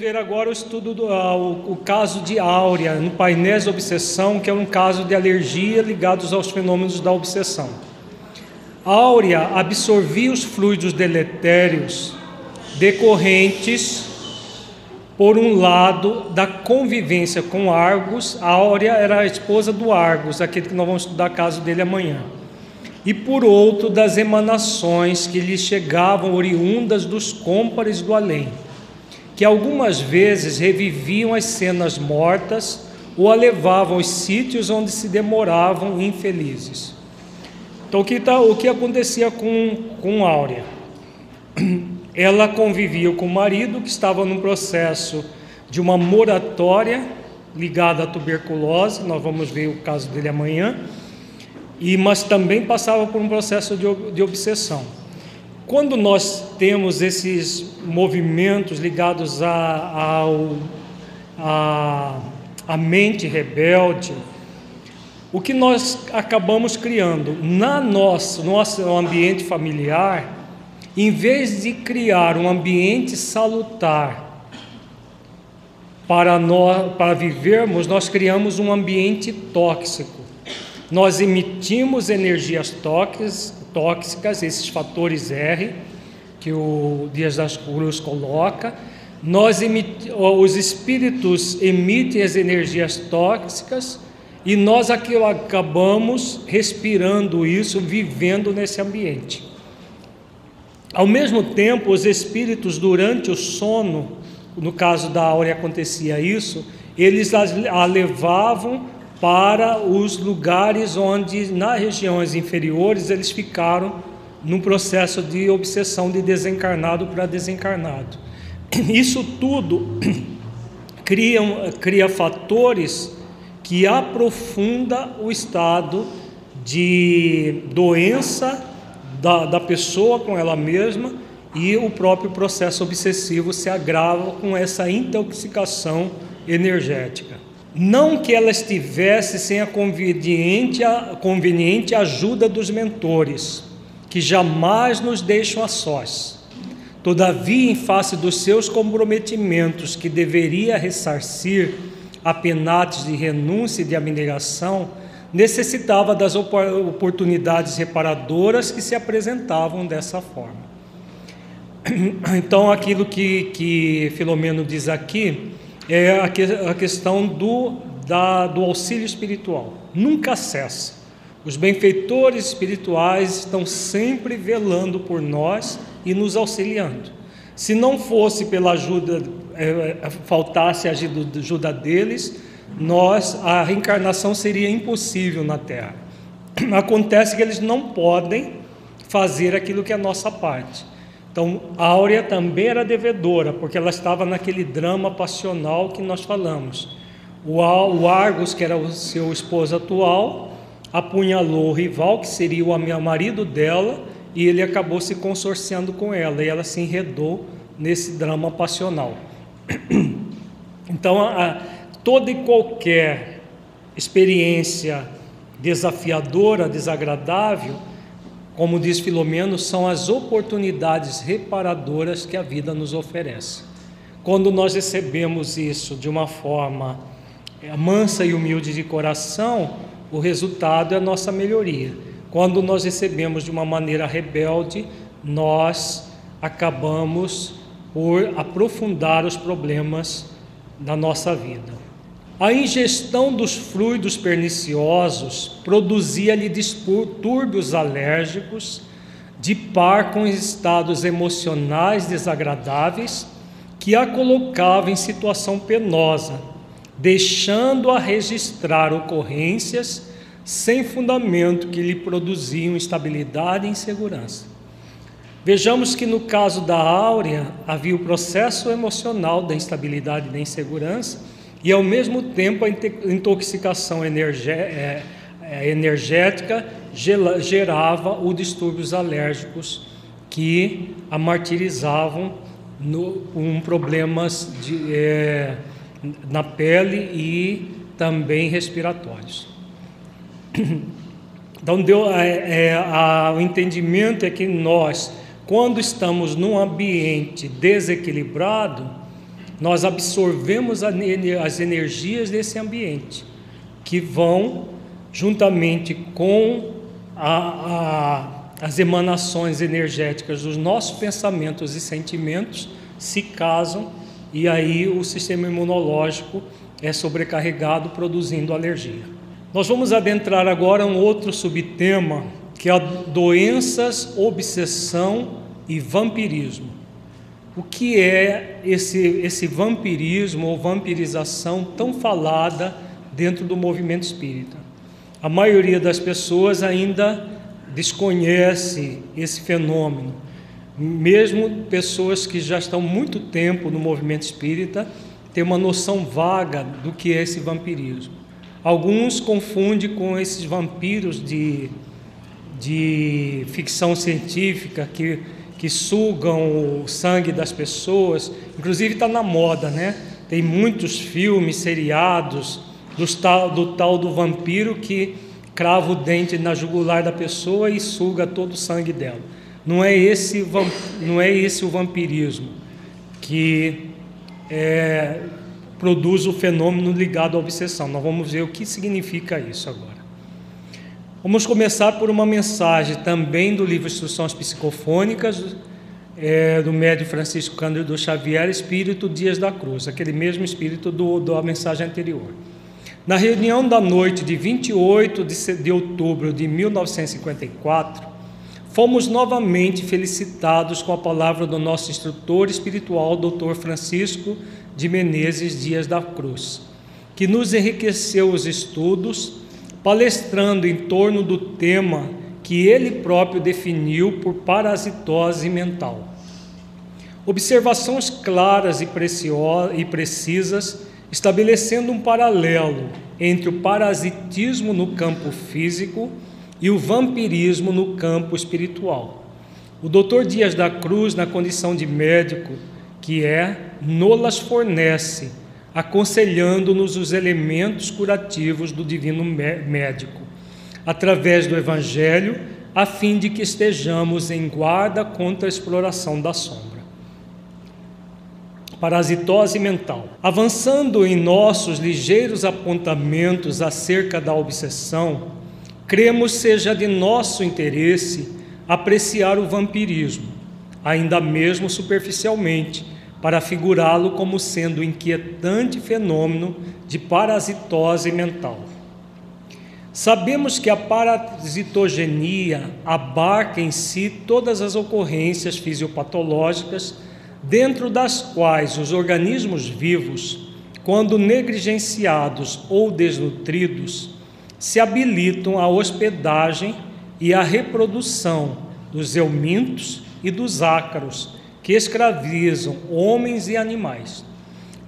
Ver agora o estudo do ah, o, o caso de Áurea, no painel obsessão, que é um caso de alergia ligados aos fenômenos da obsessão. Áurea absorvia os fluidos deletérios decorrentes, por um lado, da convivência com Argos. Áurea era a esposa do Argos, aquele que nós vamos estudar caso dele amanhã. E por outro, das emanações que lhe chegavam oriundas dos cômpares do além que algumas vezes reviviam as cenas mortas ou a levavam aos sítios onde se demoravam infelizes. Então, o que, tá, o que acontecia com, com Áurea? Ela convivia com o marido, que estava num processo de uma moratória ligada à tuberculose, nós vamos ver o caso dele amanhã, e mas também passava por um processo de, de obsessão. Quando nós temos esses movimentos ligados à a, a, a mente rebelde, o que nós acabamos criando na nossa, nosso ambiente familiar, em vez de criar um ambiente salutar para nós, para vivermos, nós criamos um ambiente tóxico. Nós emitimos energias tóxicas, tóxicas, esses fatores R, que o Dias das Cruz coloca. Nós os espíritos emitem as energias tóxicas e nós aqui acabamos respirando isso, vivendo nesse ambiente. Ao mesmo tempo, os espíritos, durante o sono, no caso da Áurea acontecia isso, eles a levavam para os lugares onde, nas regiões inferiores, eles ficaram num processo de obsessão de desencarnado para desencarnado. Isso tudo cria, cria fatores que aprofunda o estado de doença da, da pessoa com ela mesma e o próprio processo obsessivo se agrava com essa intoxicação energética. Não que ela estivesse sem a conveniente, a conveniente ajuda dos mentores, que jamais nos deixam a sós. Todavia, em face dos seus comprometimentos que deveria ressarcir a penates de renúncia e de abnegação, necessitava das oportunidades reparadoras que se apresentavam dessa forma. Então, aquilo que, que Filomeno diz aqui é a, que, a questão do, da, do auxílio espiritual. Nunca cessa. Os benfeitores espirituais estão sempre velando por nós e nos auxiliando. Se não fosse pela ajuda, é, é faltasse a ajuda deles, nós a reencarnação seria impossível na Terra. Acontece que eles não podem fazer aquilo que é a nossa parte. Então, a Áurea também era devedora, porque ela estava naquele drama passional que nós falamos. O Argos, que era o seu esposo atual, apunhalou o rival, que seria o marido dela, e ele acabou se consorciando com ela, e ela se enredou nesse drama passional. Então, a, toda e qualquer experiência desafiadora, desagradável, como diz Filomeno, são as oportunidades reparadoras que a vida nos oferece. Quando nós recebemos isso de uma forma é, mansa e humilde de coração, o resultado é a nossa melhoria. Quando nós recebemos de uma maneira rebelde, nós acabamos por aprofundar os problemas da nossa vida. A ingestão dos fluidos perniciosos produzia-lhe distúrbios alérgicos, de par com estados emocionais desagradáveis, que a colocavam em situação penosa, deixando-a registrar ocorrências sem fundamento que lhe produziam instabilidade e insegurança. Vejamos que no caso da Áurea havia o processo emocional da instabilidade e da insegurança e ao mesmo tempo a intoxicação é, é, energética gerava os distúrbios alérgicos que a martirizavam no, com problemas de, é, na pele e também respiratórios. Então, deu, é, é, a, o entendimento é que nós, quando estamos num ambiente desequilibrado, nós absorvemos as energias desse ambiente, que vão, juntamente com a, a, as emanações energéticas dos nossos pensamentos e sentimentos, se casam e aí o sistema imunológico é sobrecarregado, produzindo alergia. Nós vamos adentrar agora um outro subtema, que é doenças, obsessão e vampirismo. O que é esse, esse vampirismo ou vampirização tão falada dentro do movimento espírita? A maioria das pessoas ainda desconhece esse fenômeno. Mesmo pessoas que já estão muito tempo no movimento espírita têm uma noção vaga do que é esse vampirismo. Alguns confundem com esses vampiros de, de ficção científica que que sugam o sangue das pessoas, inclusive está na moda, né? Tem muitos filmes, seriados do tal, do tal do vampiro que crava o dente na jugular da pessoa e suga todo o sangue dela. Não é esse, não é esse o vampirismo que é, produz o fenômeno ligado à obsessão. Nós vamos ver o que significa isso agora. Vamos começar por uma mensagem também do livro Instruções Psicofônicas, é, do médio Francisco Cândido Xavier, Espírito Dias da Cruz, aquele mesmo espírito do, da mensagem anterior. Na reunião da noite de 28 de, de outubro de 1954, fomos novamente felicitados com a palavra do nosso instrutor espiritual, Dr. Francisco de Menezes Dias da Cruz, que nos enriqueceu os estudos palestrando em torno do tema que ele próprio definiu por parasitose mental. Observações claras e, e precisas, estabelecendo um paralelo entre o parasitismo no campo físico e o vampirismo no campo espiritual. O Dr. Dias da Cruz, na condição de médico que é, nolas fornece aconselhando-nos os elementos curativos do divino médico, através do Evangelho, a fim de que estejamos em guarda contra a exploração da sombra. Parasitose mental. Avançando em nossos ligeiros apontamentos acerca da obsessão, cremos seja de nosso interesse apreciar o vampirismo, ainda mesmo superficialmente para figurá-lo como sendo um inquietante fenômeno de parasitose mental. Sabemos que a parasitogenia abarca em si todas as ocorrências fisiopatológicas, dentro das quais os organismos vivos, quando negligenciados ou desnutridos, se habilitam à hospedagem e à reprodução dos eumintos e dos ácaros, que escravizam homens e animais.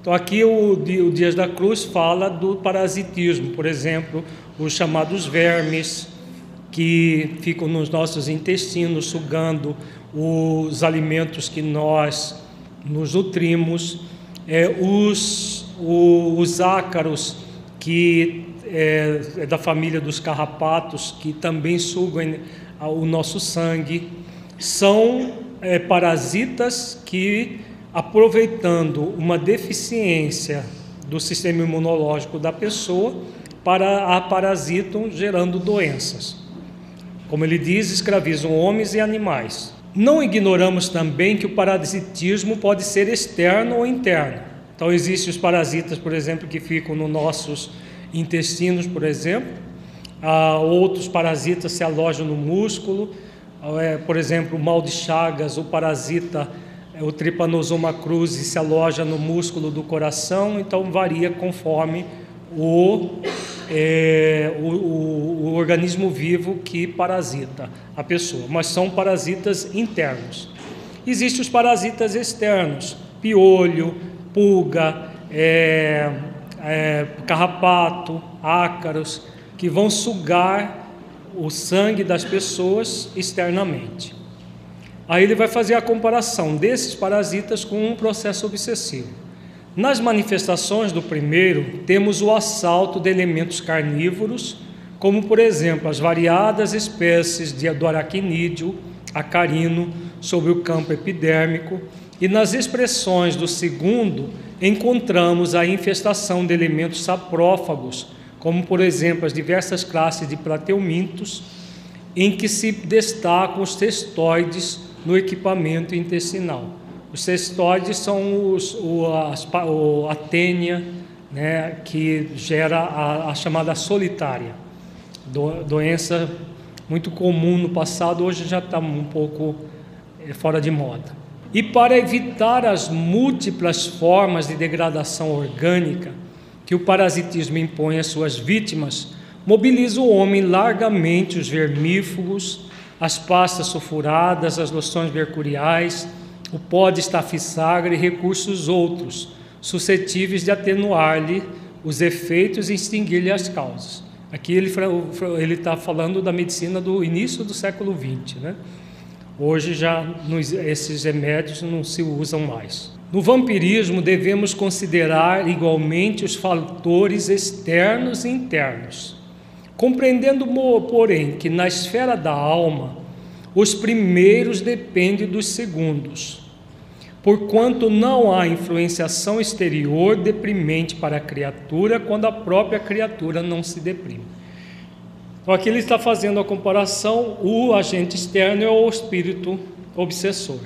Então, aqui o, o Dias da Cruz fala do parasitismo, por exemplo, os chamados vermes, que ficam nos nossos intestinos, sugando os alimentos que nós nos nutrimos, é, os, os, os ácaros, que é, é da família dos carrapatos, que também sugam o nosso sangue, são é, parasitas que, aproveitando uma deficiência do sistema imunológico da pessoa, para a parasitam, gerando doenças. Como ele diz, escravizam homens e animais. Não ignoramos também que o parasitismo pode ser externo ou interno. Então, existem os parasitas, por exemplo, que ficam nos nossos intestinos, por exemplo. Ah, outros parasitas se alojam no músculo por exemplo, o mal de Chagas, o parasita, é, o Trypanosoma cruzi se aloja no músculo do coração, então varia conforme o, é, o, o, o organismo vivo que parasita a pessoa, mas são parasitas internos. Existem os parasitas externos, piolho, pulga, é, é, carrapato, ácaros, que vão sugar o sangue das pessoas externamente. Aí ele vai fazer a comparação desses parasitas com um processo obsessivo. Nas manifestações do primeiro, temos o assalto de elementos carnívoros, como por exemplo as variadas espécies de aracnídeo, acarino, sobre o campo epidérmico, e nas expressões do segundo, encontramos a infestação de elementos saprófagos, como por exemplo as diversas classes de plateumintos, em que se destacam os cestoides no equipamento intestinal. Os cestoides são os, o, as, o, a tênia, né, que gera a, a chamada solitária, do, doença muito comum no passado, hoje já está um pouco é, fora de moda. E para evitar as múltiplas formas de degradação orgânica que o parasitismo impõe às suas vítimas, mobiliza o homem largamente os vermífugos, as pastas sulfuradas, as loções mercuriais, o pó de estafissagra e recursos outros, suscetíveis de atenuar-lhe os efeitos e extinguir-lhe as causas. Aqui ele está falando da medicina do início do século XX, né? Hoje já esses remédios não se usam mais. No vampirismo, devemos considerar igualmente os fatores externos e internos, compreendendo, porém, que na esfera da alma, os primeiros dependem dos segundos, porquanto não há influenciação exterior deprimente para a criatura quando a própria criatura não se deprime. Então aqui ele está fazendo a comparação, o agente externo é o espírito obsessor.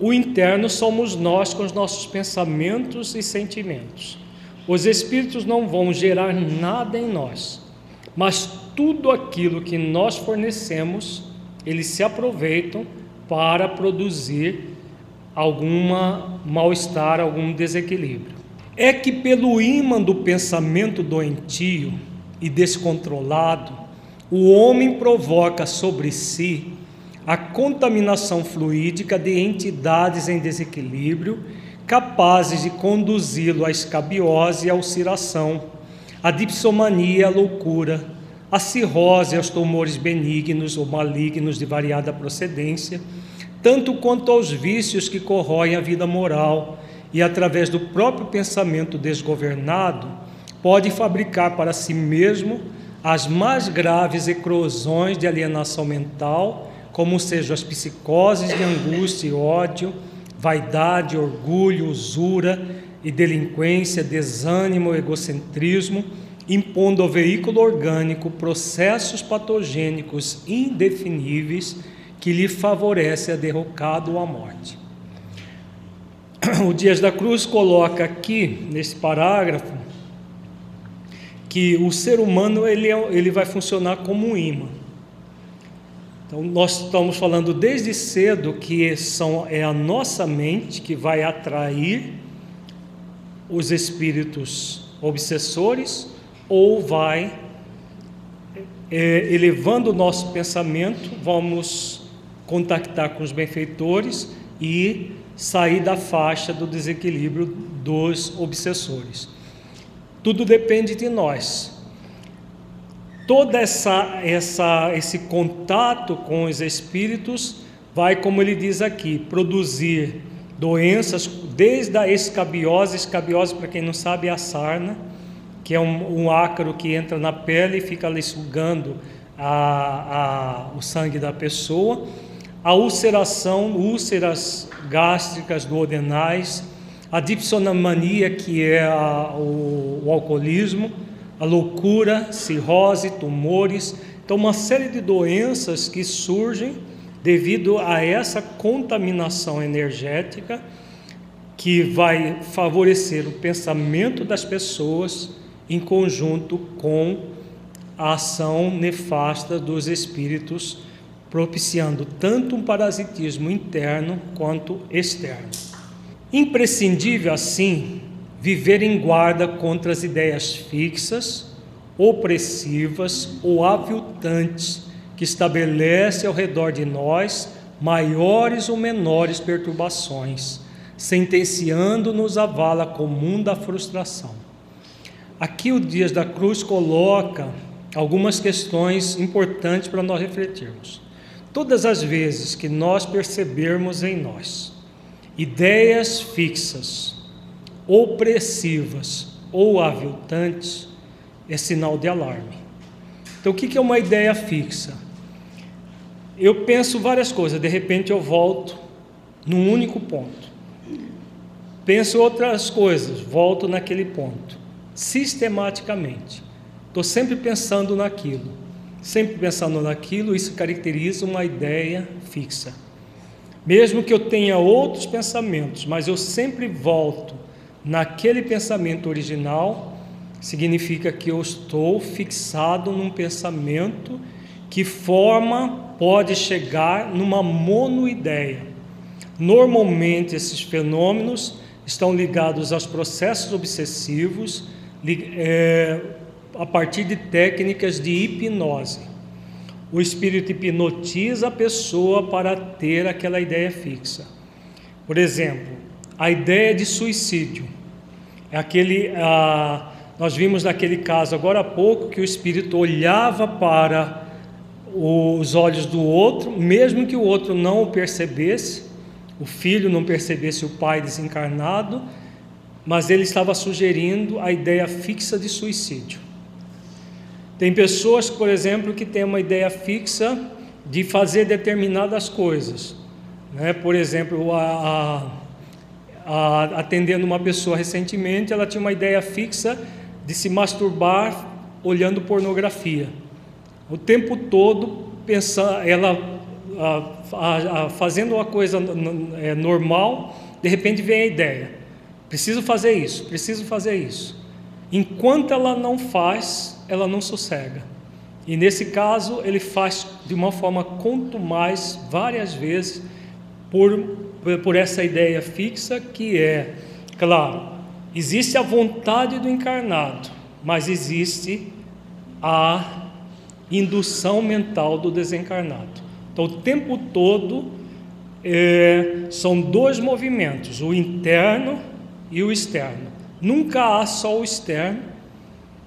O interno somos nós com os nossos pensamentos e sentimentos. Os espíritos não vão gerar nada em nós, mas tudo aquilo que nós fornecemos, eles se aproveitam para produzir alguma mal-estar, algum desequilíbrio. É que pelo ímã do pensamento doentio e descontrolado, o homem provoca sobre si a contaminação fluídica de entidades em desequilíbrio, capazes de conduzi-lo à escabiose e à ulceração, à dipsomania, à loucura, à cirrose, aos tumores benignos ou malignos de variada procedência, tanto quanto aos vícios que corroem a vida moral e, através do próprio pensamento desgovernado, pode fabricar para si mesmo as mais graves eclosões de alienação mental, como sejam as psicoses de angústia e ódio, vaidade, orgulho, usura e delinquência, desânimo, egocentrismo, impondo ao veículo orgânico processos patogênicos indefiníveis que lhe favorece a derrocada ou a morte. O Dias da Cruz coloca aqui, nesse parágrafo, que o ser humano ele, é, ele vai funcionar como um imã. Então, nós estamos falando desde cedo que são, é a nossa mente que vai atrair os espíritos obsessores ou vai, é, elevando o nosso pensamento, vamos contactar com os benfeitores e sair da faixa do desequilíbrio dos obsessores. Tudo depende de nós. Toda essa, essa esse contato com os espíritos vai, como ele diz aqui, produzir doenças desde a escabiose, escabiose para quem não sabe é a sarna, que é um, um ácaro que entra na pele e fica ali sugando a, a, o sangue da pessoa, a ulceração, úlceras gástricas duodenais, a dipsonamania, que é a, o, o alcoolismo, a loucura, cirrose, tumores. Então, uma série de doenças que surgem devido a essa contaminação energética que vai favorecer o pensamento das pessoas em conjunto com a ação nefasta dos espíritos, propiciando tanto um parasitismo interno quanto externo. Imprescindível, assim, viver em guarda contra as ideias fixas, opressivas ou aviltantes que estabelece ao redor de nós maiores ou menores perturbações, sentenciando-nos à vala comum da frustração. Aqui o Dias da Cruz coloca algumas questões importantes para nós refletirmos. Todas as vezes que nós percebermos em nós ideias fixas, opressivas ou aviltantes, é sinal de alarme. Então, o que é uma ideia fixa? Eu penso várias coisas, de repente eu volto num único ponto. penso outras coisas, volto naquele ponto, sistematicamente. Estou sempre pensando naquilo, sempre pensando naquilo, isso caracteriza uma ideia fixa. Mesmo que eu tenha outros pensamentos, mas eu sempre volto naquele pensamento original, significa que eu estou fixado num pensamento que forma pode chegar numa monoideia. Normalmente esses fenômenos estão ligados aos processos obsessivos é, a partir de técnicas de hipnose. O espírito hipnotiza a pessoa para ter aquela ideia fixa. Por exemplo, a ideia de suicídio é aquele. Ah, nós vimos naquele caso agora há pouco que o espírito olhava para os olhos do outro, mesmo que o outro não o percebesse, o filho não percebesse o pai desencarnado, mas ele estava sugerindo a ideia fixa de suicídio. Tem pessoas, por exemplo, que têm uma ideia fixa de fazer determinadas coisas. Né? Por exemplo, a, a, atendendo uma pessoa recentemente, ela tinha uma ideia fixa de se masturbar olhando pornografia. O tempo todo pensar, ela fazendo uma coisa é, normal, de repente vem a ideia: preciso fazer isso, preciso fazer isso. Enquanto ela não faz, ela não sossega. E nesse caso, ele faz de uma forma quanto mais, várias vezes, por, por essa ideia fixa que é, claro, existe a vontade do encarnado, mas existe a indução mental do desencarnado. Então, o tempo todo é, são dois movimentos, o interno e o externo. Nunca há só o externo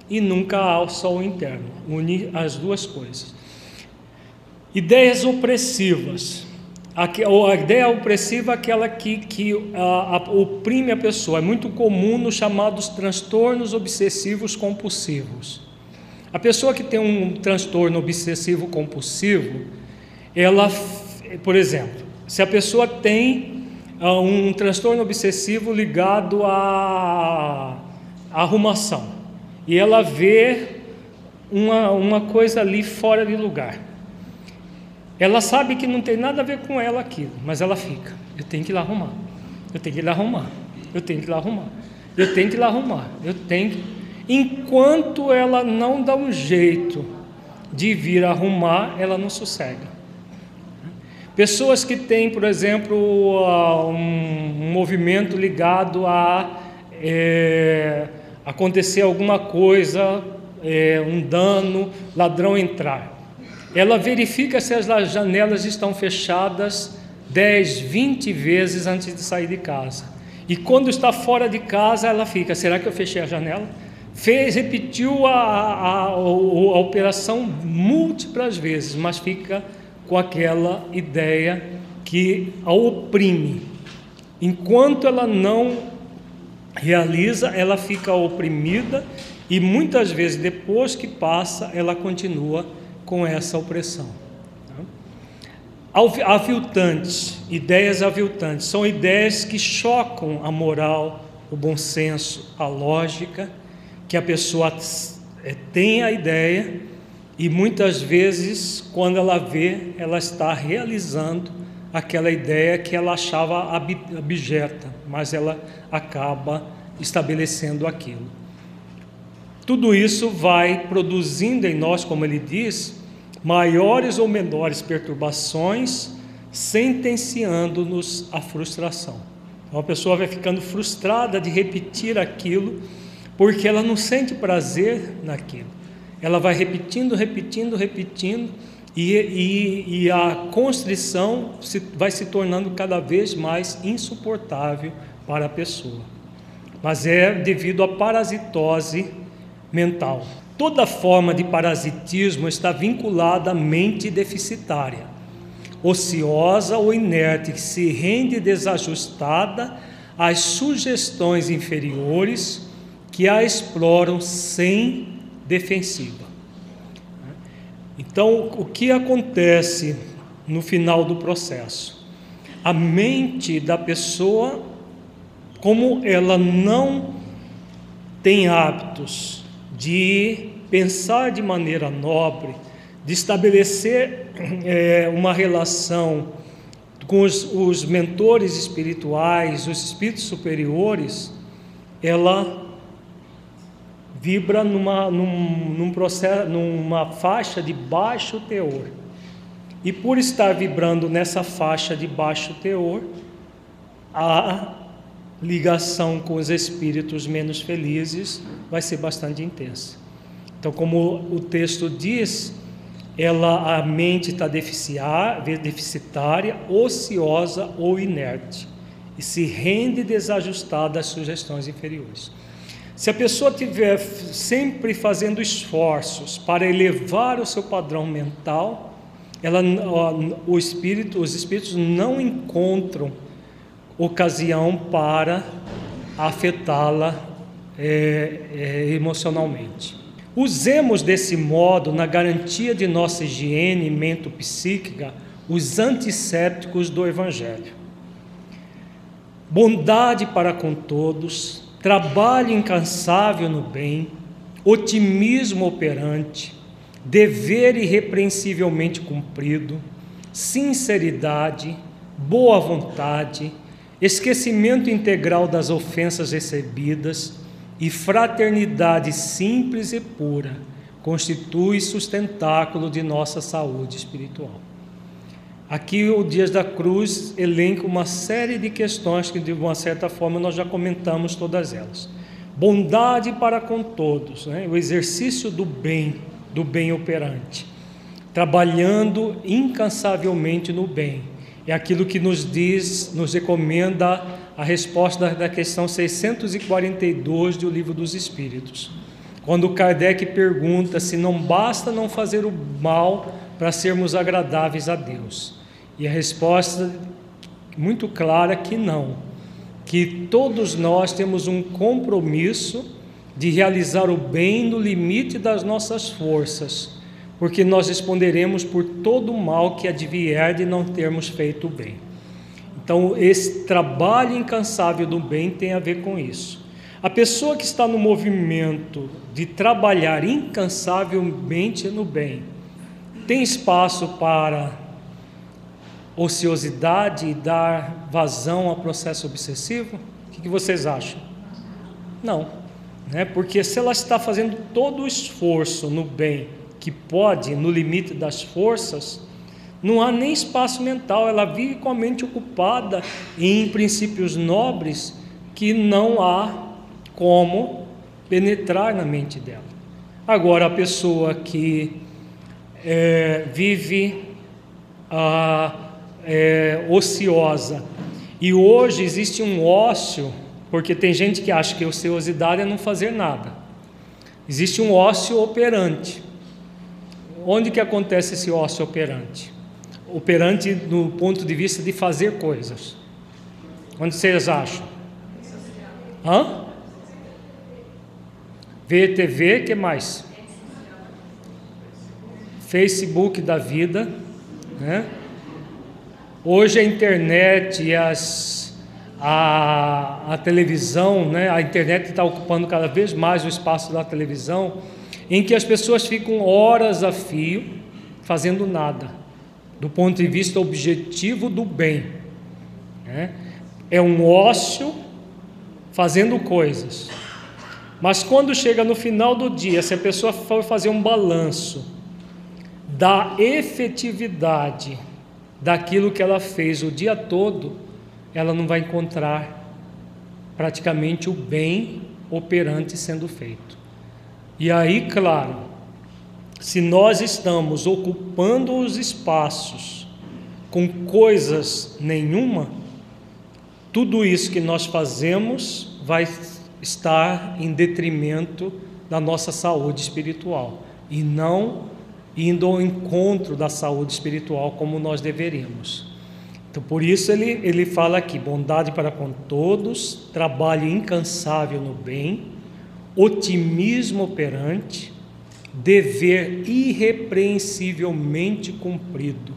e nunca há só o interno. Unir as duas coisas. Ideias opressivas. A, a ideia opressiva é aquela que, que a, a, oprime a pessoa. É muito comum nos chamados transtornos obsessivos compulsivos. A pessoa que tem um transtorno obsessivo compulsivo, ela, por exemplo, se a pessoa tem uh, um transtorno obsessivo ligado à, à arrumação e ela vê uma, uma coisa ali fora de lugar, ela sabe que não tem nada a ver com ela aquilo, mas ela fica: eu tenho que ir lá arrumar, eu tenho que ir lá arrumar, eu tenho que ir lá arrumar, eu tenho que ir lá arrumar, eu tenho que. Enquanto ela não dá um jeito de vir arrumar, ela não sossega. Pessoas que têm, por exemplo, um movimento ligado a é, acontecer alguma coisa, é, um dano, ladrão entrar. Ela verifica se as janelas estão fechadas 10, 20 vezes antes de sair de casa. E quando está fora de casa, ela fica: será que eu fechei a janela? Fez, repetiu a, a, a, a operação múltiplas vezes, mas fica com aquela ideia que a oprime. Enquanto ela não realiza, ela fica oprimida e muitas vezes depois que passa, ela continua com essa opressão. Aviltantes, ideias aviltantes, são ideias que chocam a moral, o bom senso, a lógica, que a pessoa eh, tem a ideia e muitas vezes, quando ela vê, ela está realizando aquela ideia que ela achava abjeta, mas ela acaba estabelecendo aquilo. Tudo isso vai produzindo em nós, como ele diz, maiores ou menores perturbações, sentenciando-nos à frustração. Então a pessoa vai ficando frustrada de repetir aquilo, porque ela não sente prazer naquilo ela vai repetindo, repetindo, repetindo, e, e, e a constrição se, vai se tornando cada vez mais insuportável para a pessoa. Mas é devido à parasitose mental. Toda forma de parasitismo está vinculada à mente deficitária, ociosa ou inerte, que se rende desajustada às sugestões inferiores que a exploram sem defensiva. Então, o que acontece no final do processo? A mente da pessoa como ela não tem hábitos de pensar de maneira nobre, de estabelecer é, uma relação com os, os mentores espirituais, os espíritos superiores, ela vibra numa, num, num processo, numa faixa de baixo teor. E por estar vibrando nessa faixa de baixo teor, a ligação com os espíritos menos felizes vai ser bastante intensa. Então, como o texto diz, ela a mente está deficitária, ociosa ou inerte e se rende desajustada às sugestões inferiores. Se a pessoa estiver sempre fazendo esforços para elevar o seu padrão mental, ela, o espírito, os espíritos não encontram ocasião para afetá-la é, é, emocionalmente. Usemos desse modo, na garantia de nossa higiene mento-psíquica, os antissépticos do Evangelho. Bondade para com todos, trabalho incansável no bem, otimismo operante, dever irrepreensivelmente cumprido, sinceridade, boa vontade, esquecimento integral das ofensas recebidas, e fraternidade simples e pura constitui sustentáculo de nossa saúde espiritual. Aqui o Dias da Cruz elenca uma série de questões que de uma certa forma nós já comentamos todas elas. Bondade para com todos, né? o exercício do bem, do bem operante, trabalhando incansavelmente no bem. É aquilo que nos diz, nos recomenda a resposta da questão 642 do Livro dos Espíritos. Quando Kardec pergunta se não basta não fazer o mal para sermos agradáveis a Deus. E a resposta muito clara que não, que todos nós temos um compromisso de realizar o bem no limite das nossas forças, porque nós responderemos por todo o mal que advier de não termos feito o bem. Então, esse trabalho incansável do bem tem a ver com isso. A pessoa que está no movimento de trabalhar incansavelmente no bem, tem espaço para ociosidade e dar vazão ao processo obsessivo? O que vocês acham? Não, né? porque se ela está fazendo todo o esforço no bem que pode, no limite das forças, não há nem espaço mental, ela vive com a mente ocupada em princípios nobres que não há como penetrar na mente dela. Agora, a pessoa que é, vive ah, é, ociosa, e hoje existe um ócio, porque tem gente que acha que ociosidade é não fazer nada. Existe um ócio operante. Onde que acontece esse ócio operante? operante do ponto de vista de fazer coisas. Onde vocês acham? Hã? VTV, que mais? Facebook da vida, né? Hoje a internet as, a, a televisão, né? A internet está ocupando cada vez mais o espaço da televisão, em que as pessoas ficam horas a fio fazendo nada do ponto de vista objetivo do bem. Né? É um ócio fazendo coisas. Mas quando chega no final do dia, se a pessoa for fazer um balanço da efetividade daquilo que ela fez o dia todo, ela não vai encontrar praticamente o bem operante sendo feito. E aí, claro, se nós estamos ocupando os espaços com coisas nenhuma, tudo isso que nós fazemos vai estar em detrimento da nossa saúde espiritual e não indo ao encontro da saúde espiritual como nós deveríamos. Então, por isso ele, ele fala aqui: bondade para com todos, trabalho incansável no bem, otimismo operante, dever irrepreensivelmente cumprido.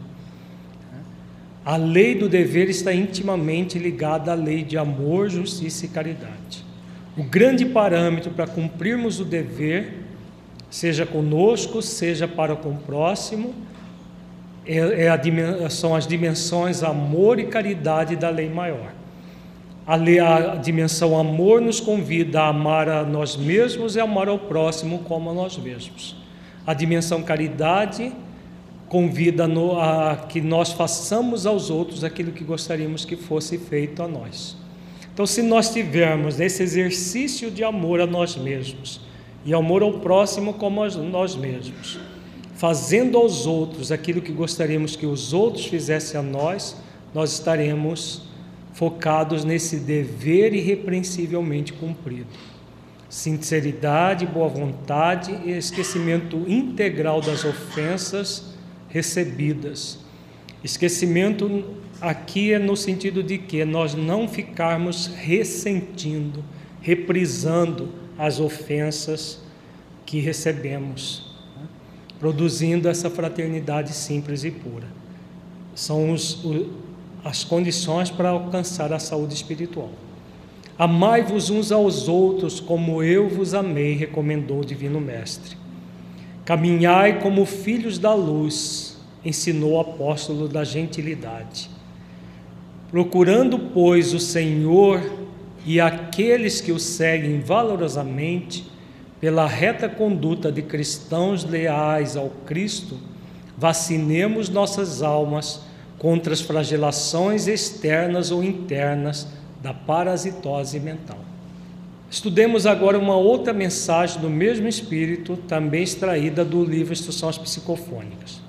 A lei do dever está intimamente ligada à lei de amor, justiça e caridade. O grande parâmetro para cumprirmos o dever, seja conosco, seja para com o próximo, é, é a, são as dimensões amor e caridade da lei maior. A, dimensão amor nos convida a amar a nós mesmos e amar ao próximo como a nós mesmos. A dimensão caridade convida a que nós façamos aos outros aquilo que gostaríamos que fosse feito a nós. Então, se nós tivermos esse exercício de amor a nós mesmos e amor ao próximo como a nós mesmos, fazendo aos outros aquilo que gostaríamos que os outros fizessem a nós, nós estaremos focados nesse dever irrepreensivelmente cumprido. Sinceridade, boa vontade e esquecimento integral das ofensas recebidas. Esquecimento aqui é no sentido de que nós não ficarmos ressentindo, reprisando as ofensas que recebemos, né? produzindo essa fraternidade simples e pura. São os, as condições para alcançar a saúde espiritual. Amai-vos uns aos outros como eu vos amei, recomendou o Divino Mestre. Caminhai como filhos da luz, ensinou o apóstolo da gentilidade. Procurando, pois, o Senhor e aqueles que o seguem valorosamente, pela reta conduta de cristãos leais ao Cristo, vacinemos nossas almas contra as flagelações externas ou internas da parasitose mental. Estudemos agora uma outra mensagem do mesmo espírito, também extraída do livro Instruções Psicofônicas.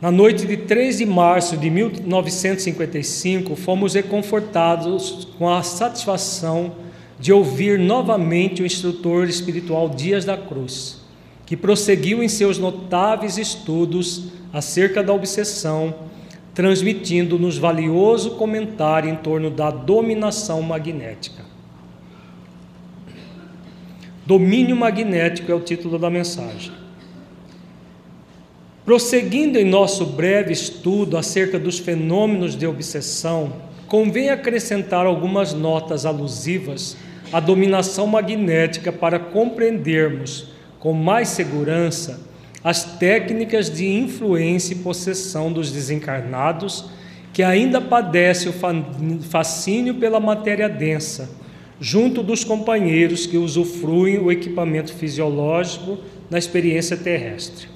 Na noite de 3 de março de 1955, fomos reconfortados com a satisfação de ouvir novamente o instrutor espiritual Dias da Cruz, que prosseguiu em seus notáveis estudos acerca da obsessão, transmitindo-nos valioso comentário em torno da dominação magnética. Domínio magnético é o título da mensagem. Prosseguindo em nosso breve estudo acerca dos fenômenos de obsessão, convém acrescentar algumas notas alusivas à dominação magnética para compreendermos com mais segurança as técnicas de influência e possessão dos desencarnados que ainda padecem o fascínio pela matéria densa junto dos companheiros que usufruem o equipamento fisiológico na experiência terrestre.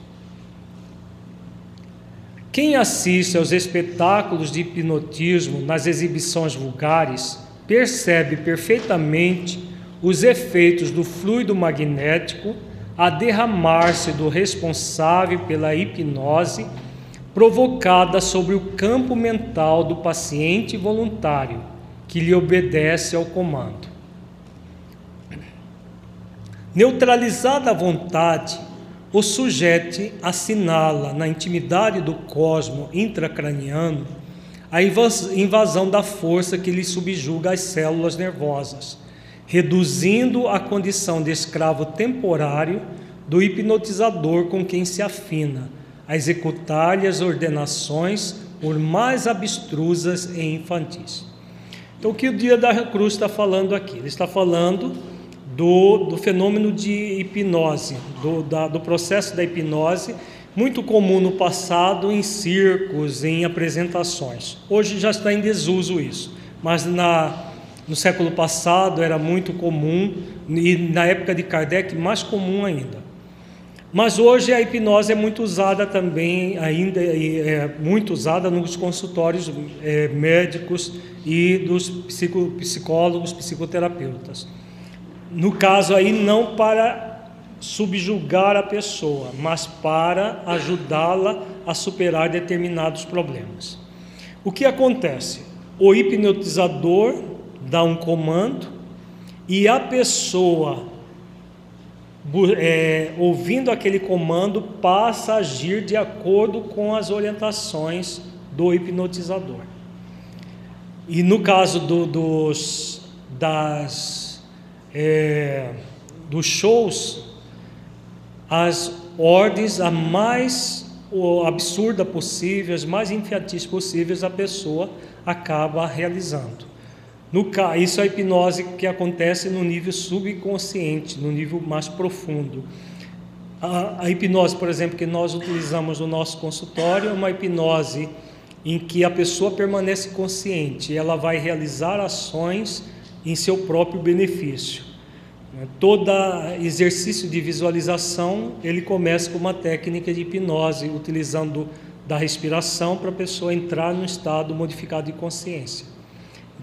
Quem assiste aos espetáculos de hipnotismo nas exibições vulgares percebe perfeitamente os efeitos do fluido magnético a derramar-se do responsável pela hipnose provocada sobre o campo mental do paciente voluntário que lhe obedece ao comando. Neutralizada a vontade, o sujeito assinala na intimidade do cosmo intracraniano a invasão da força que lhe subjuga as células nervosas, reduzindo a condição de escravo temporário do hipnotizador com quem se afina, a executar-lhe as ordenações, por mais abstrusas e infantis. Então, o que o Dia da Cruz está falando aqui? Ele está falando do, do fenômeno de hipnose, do, da, do processo da hipnose, muito comum no passado em circos, em apresentações. Hoje já está em desuso isso, mas na, no século passado era muito comum e na época de Kardec mais comum ainda. Mas hoje a hipnose é muito usada também, ainda é muito usada nos consultórios é, médicos e dos psicólogos, psicoterapeutas. No caso aí, não para subjugar a pessoa, mas para ajudá-la a superar determinados problemas. O que acontece? O hipnotizador dá um comando e a pessoa, é, ouvindo aquele comando, passa a agir de acordo com as orientações do hipnotizador. E no caso do, dos, das é, dos shows, as ordens a mais absurdas possíveis, mais infantis possíveis, a pessoa acaba realizando. No, isso é a hipnose que acontece no nível subconsciente, no nível mais profundo. A, a, hipnose, por exemplo, que nós utilizamos no nosso consultório é uma hipnose em que a pessoa permanece consciente, ela vai realizar ações em seu próprio benefício. Todo exercício de visualização ele começa com uma técnica de hipnose, utilizando da respiração para a pessoa entrar num estado modificado de consciência.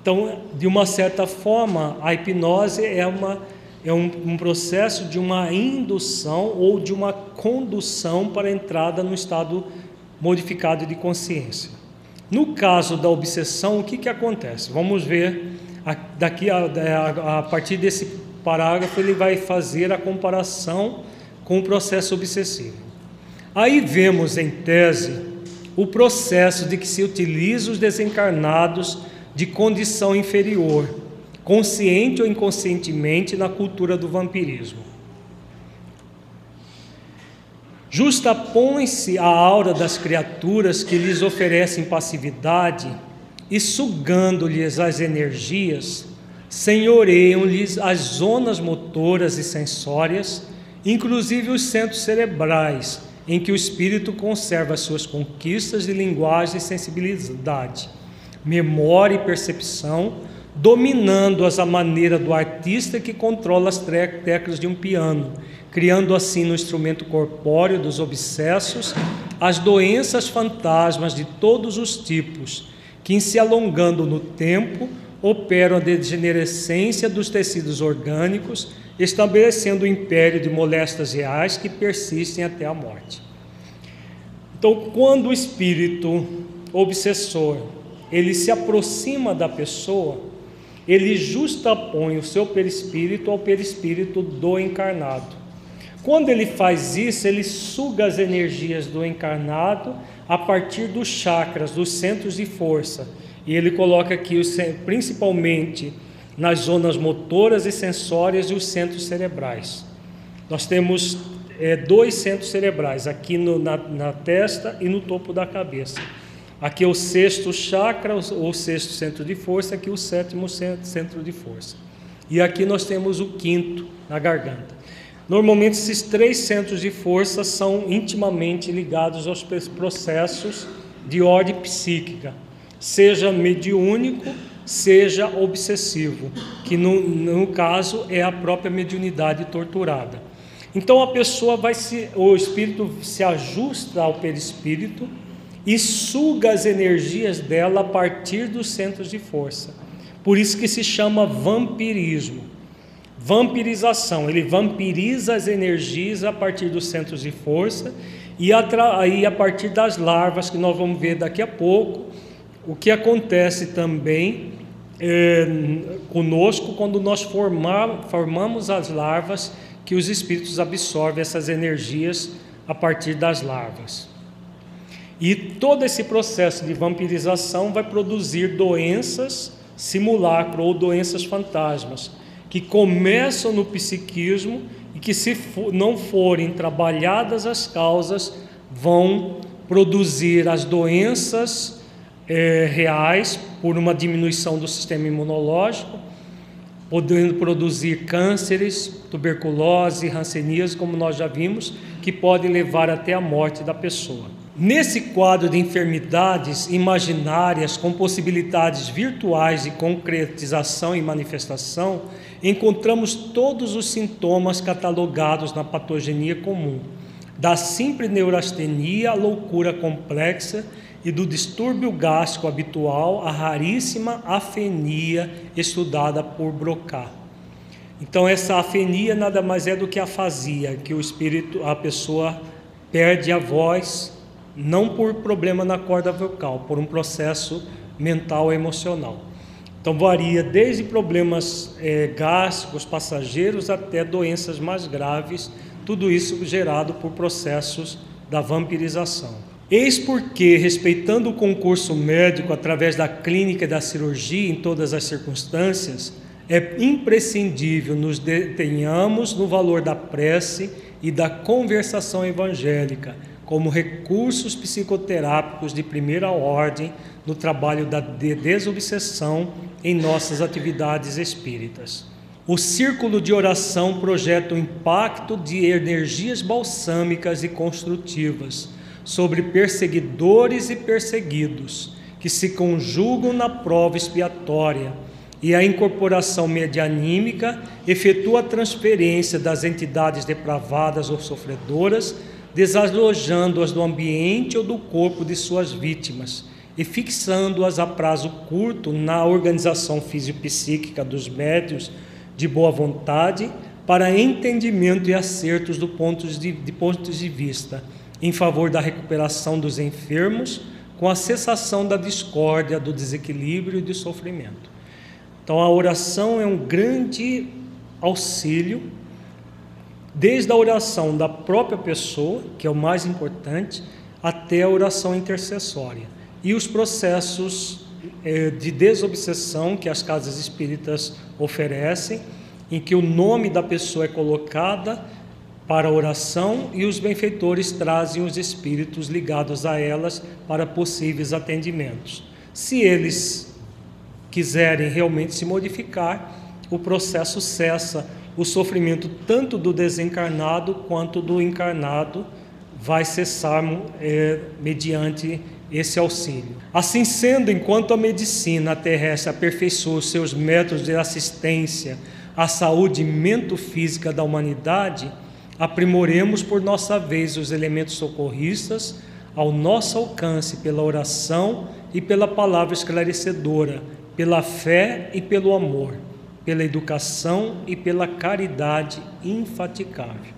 Então, de uma certa forma, a hipnose é, uma, é um, um processo de uma indução ou de uma condução para a entrada no estado modificado de consciência. No caso da obsessão, o que, que acontece? Vamos ver daqui a, a, a partir desse parágrafo ele vai fazer a comparação com o processo obsessivo. Aí vemos em tese o processo de que se utiliza os desencarnados de condição inferior, consciente ou inconscientemente, na cultura do vampirismo. Justapõe-se a aura das criaturas que lhes oferecem passividade e, sugando-lhes as energias, senhoreiam-lhes as zonas motoras e sensórias, inclusive os centros cerebrais, em que o espírito conserva suas conquistas de linguagem e sensibilidade memória e percepção, dominando-as à maneira do artista que controla as teclas de um piano, criando assim no instrumento corpóreo dos obsessos as doenças fantasmas de todos os tipos, que, se alongando no tempo, operam a degenerescência dos tecidos orgânicos, estabelecendo o império de moléstas reais que persistem até a morte. Então, quando o espírito obsessor ele se aproxima da pessoa, ele justapõe o seu perispírito ao perispírito do encarnado. Quando ele faz isso, ele suga as energias do encarnado a partir dos chakras, dos centros de força. E ele coloca aqui principalmente nas zonas motoras e sensórias e os centros cerebrais. Nós temos é, dois centros cerebrais, aqui no, na, na testa e no topo da cabeça. Aqui é o sexto chakra, ou sexto centro de força, aqui o sétimo centro de força. E aqui nós temos o quinto na garganta. Normalmente esses três centros de força são intimamente ligados aos processos de ordem psíquica, seja mediúnico, seja obsessivo, que no, no caso é a própria mediunidade torturada. Então a pessoa vai se, o espírito se ajusta ao perispírito e suga as energias dela a partir dos centros de força. Por isso que se chama vampirismo. Vampirização, ele vampiriza as energias a partir dos centros de força e aí a partir das larvas, que nós vamos ver daqui a pouco, o que acontece também é, conosco quando nós formar, formamos as larvas, que os espíritos absorvem essas energias a partir das larvas. E todo esse processo de vampirização vai produzir doenças simulacro ou doenças fantasmas, que começam no psiquismo e que, se não forem trabalhadas as causas, vão produzir as doenças é, reais por uma diminuição do sistema imunológico, podendo produzir cânceres, tuberculose, hanseníase, como nós já vimos, que podem levar até a morte da pessoa. Nesse quadro de enfermidades imaginárias com possibilidades virtuais de concretização e manifestação, encontramos todos os sintomas catalogados na patogenia comum, da simples neurastenia à loucura complexa e do distúrbio gástrico habitual à raríssima afenia estudada por Broca. Então essa afenia nada mais é do que a afasia, que o espírito, a pessoa perde a voz, não por problema na corda vocal, por um processo mental e emocional. Então varia desde problemas é, gástricos passageiros até doenças mais graves, tudo isso gerado por processos da vampirização. Eis porque, respeitando o concurso médico através da clínica e da cirurgia em todas as circunstâncias, é imprescindível nos detenhamos no valor da prece e da conversação evangélica, como recursos psicoterápicos de primeira ordem no trabalho da de desobsessão em nossas atividades espíritas. O círculo de oração projeta o impacto de energias balsâmicas e construtivas sobre perseguidores e perseguidos, que se conjugam na prova expiatória, e a incorporação medianímica efetua a transferência das entidades depravadas ou sofredoras desalojando-as do ambiente ou do corpo de suas vítimas e fixando-as a prazo curto na organização fisiopsíquica dos médios de boa vontade para entendimento e acertos do pontos de, de pontos de vista em favor da recuperação dos enfermos com a cessação da discórdia, do desequilíbrio e do sofrimento. Então a oração é um grande auxílio desde a oração da própria pessoa, que é o mais importante, até a oração intercessória. E os processos eh, de desobsessão que as casas espíritas oferecem, em que o nome da pessoa é colocada para a oração e os benfeitores trazem os espíritos ligados a elas para possíveis atendimentos. Se eles quiserem realmente se modificar, o processo cessa o sofrimento tanto do desencarnado quanto do encarnado vai cessar é, mediante esse auxílio. Assim sendo, enquanto a medicina terrestre aperfeiçoa os seus métodos de assistência à saúde mentofísica da humanidade, aprimoremos por nossa vez os elementos socorristas ao nosso alcance pela oração e pela palavra esclarecedora, pela fé e pelo amor pela educação e pela caridade infaticável.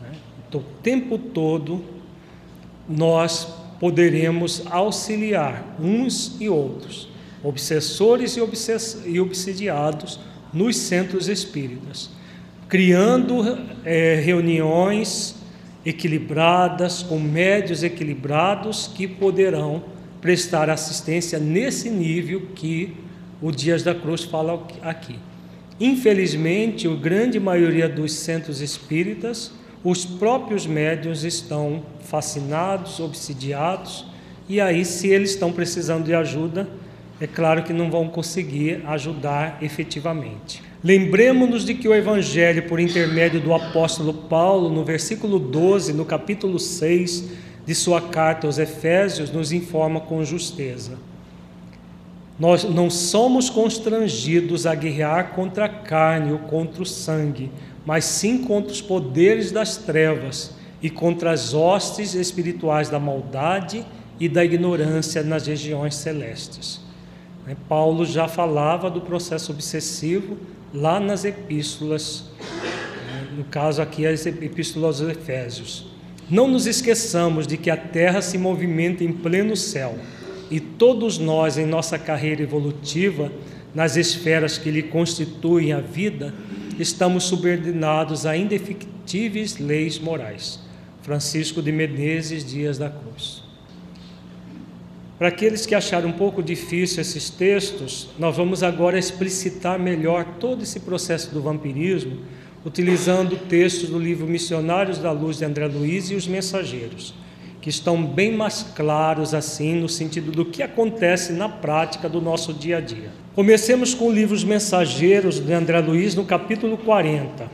Né? Então, o tempo todo nós poderemos auxiliar uns e outros, obsessores e, obsidiados, nos centros espíritas, criando é, reuniões equilibradas, com médios equilibrados que poderão prestar assistência nesse nível que o Dias da Cruz fala aqui. Infelizmente, a grande maioria dos centros espíritas, os próprios médiuns estão fascinados, obsidiados, e aí, se eles estão precisando de ajuda, é claro que não vão conseguir ajudar efetivamente. Lembremos-nos de que o Evangelho, por intermédio do apóstolo Paulo, no versículo 12, no capítulo 6 de sua carta aos Efésios, nos informa com justeza. Nós não somos constrangidos a guerrear contra a carne ou contra o sangue, mas sim contra os poderes das trevas e contra as hostes espirituais da maldade e da ignorância nas regiões celestes. Né, Paulo já falava do processo obsessivo lá nas epístolas, né, no caso aqui as epístolas aos Efésios. Não nos esqueçamos de que a terra se movimenta em pleno céu e todos nós, em nossa carreira evolutiva, nas esferas que lhe constituem a vida, estamos subordinados a indefectíveis leis morais. Francisco de Menezes Dias da Cruz. Para aqueles que acharam um pouco difícil esses textos, nós vamos agora explicitar melhor todo esse processo do vampirismo, utilizando textos do livro Missionários da Luz de André Luiz e os Mensageiros que estão bem mais claros assim no sentido do que acontece na prática do nosso dia a dia. Comecemos com o livro Os Mensageiros de André Luiz, no capítulo 40.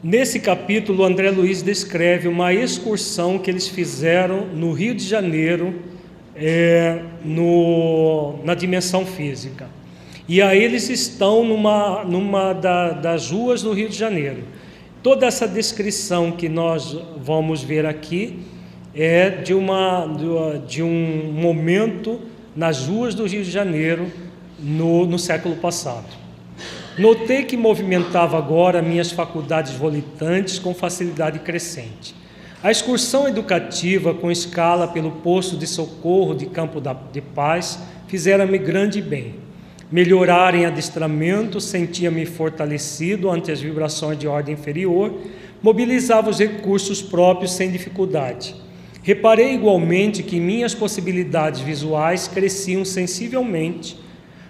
Nesse capítulo, André Luiz descreve uma excursão que eles fizeram no Rio de Janeiro, é, no, na dimensão física. E aí eles estão numa, numa da, das ruas do Rio de Janeiro. Toda essa descrição que nós vamos ver aqui é de, uma, de um momento nas ruas do Rio de Janeiro no, no século passado. Notei que movimentava agora minhas faculdades volitantes com facilidade crescente. A excursão educativa com escala pelo posto de socorro de Campo de Paz fizera-me grande bem melhorar em adestramento, sentia-me fortalecido ante as vibrações de ordem inferior, mobilizava os recursos próprios sem dificuldade. Reparei igualmente que minhas possibilidades visuais cresciam sensivelmente,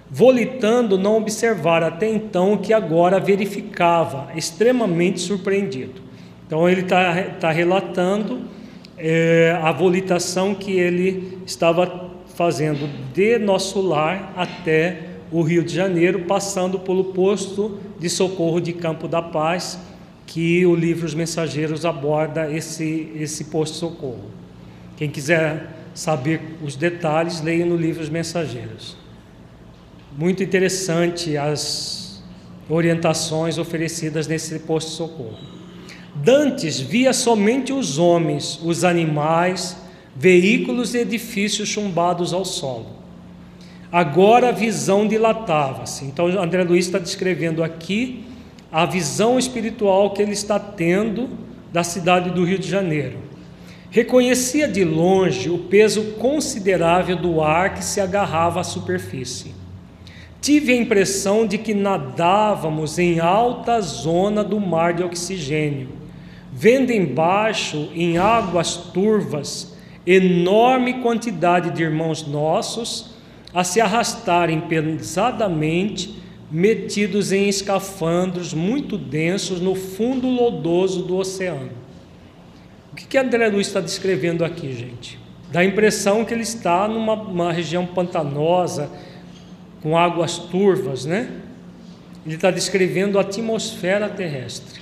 volitando não observar até então o que agora verificava, extremamente surpreendido. Então ele está tá relatando é, a volitação que ele estava fazendo de nosso lar até o Rio de Janeiro, passando pelo posto de socorro de Campo da Paz, que o livro Os Mensageiros aborda esse, esse posto de socorro. Quem quiser saber os detalhes, leia no livro Os Mensageiros. Muito interessante as orientações oferecidas nesse posto de socorro. Dantes via somente os homens, os animais, veículos e edifícios chumbados ao solo. Agora a visão dilatava-se. Então, André Luiz está descrevendo aqui a visão espiritual que ele está tendo da cidade do Rio de Janeiro. Reconhecia de longe o peso considerável do ar que se agarrava à superfície. Tive a impressão de que nadávamos em alta zona do mar de oxigênio, vendo embaixo, em águas turvas, enorme quantidade de irmãos nossos a se arrastarem pesadamente, metidos em escafandros muito densos no fundo lodoso do oceano. O que, que André Luiz está descrevendo aqui, gente? Dá a impressão que ele está numa região pantanosa, com águas turvas, né? Ele está descrevendo a atmosfera terrestre.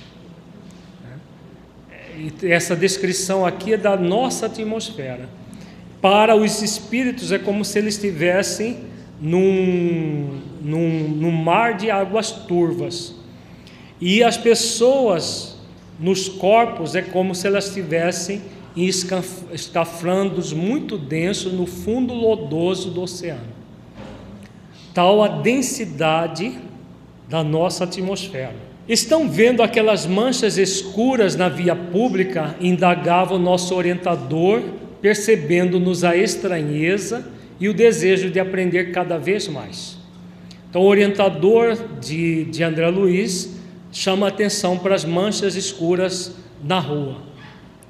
E essa descrição aqui é da nossa atmosfera. Para os espíritos é como se eles estivessem num, num, num mar de águas turvas. E as pessoas nos corpos é como se elas estivessem em escafrandos muito densos no fundo lodoso do oceano. Tal a densidade da nossa atmosfera. Estão vendo aquelas manchas escuras na via pública? Indagava o nosso orientador percebendo-nos a estranheza e o desejo de aprender cada vez mais. Então, o orientador de, de André Luiz chama atenção para as manchas escuras na rua,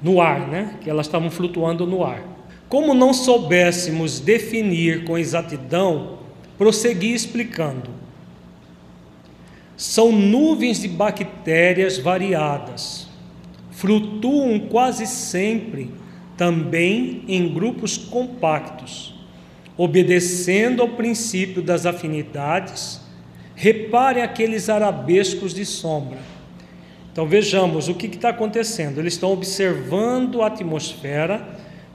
no ar, né? Que elas estavam flutuando no ar. Como não soubéssemos definir com exatidão, prossegui explicando. São nuvens de bactérias variadas, flutuam quase sempre também em grupos compactos, obedecendo ao princípio das afinidades. Repare aqueles arabescos de sombra. Então vejamos o que está acontecendo. Eles estão observando a atmosfera,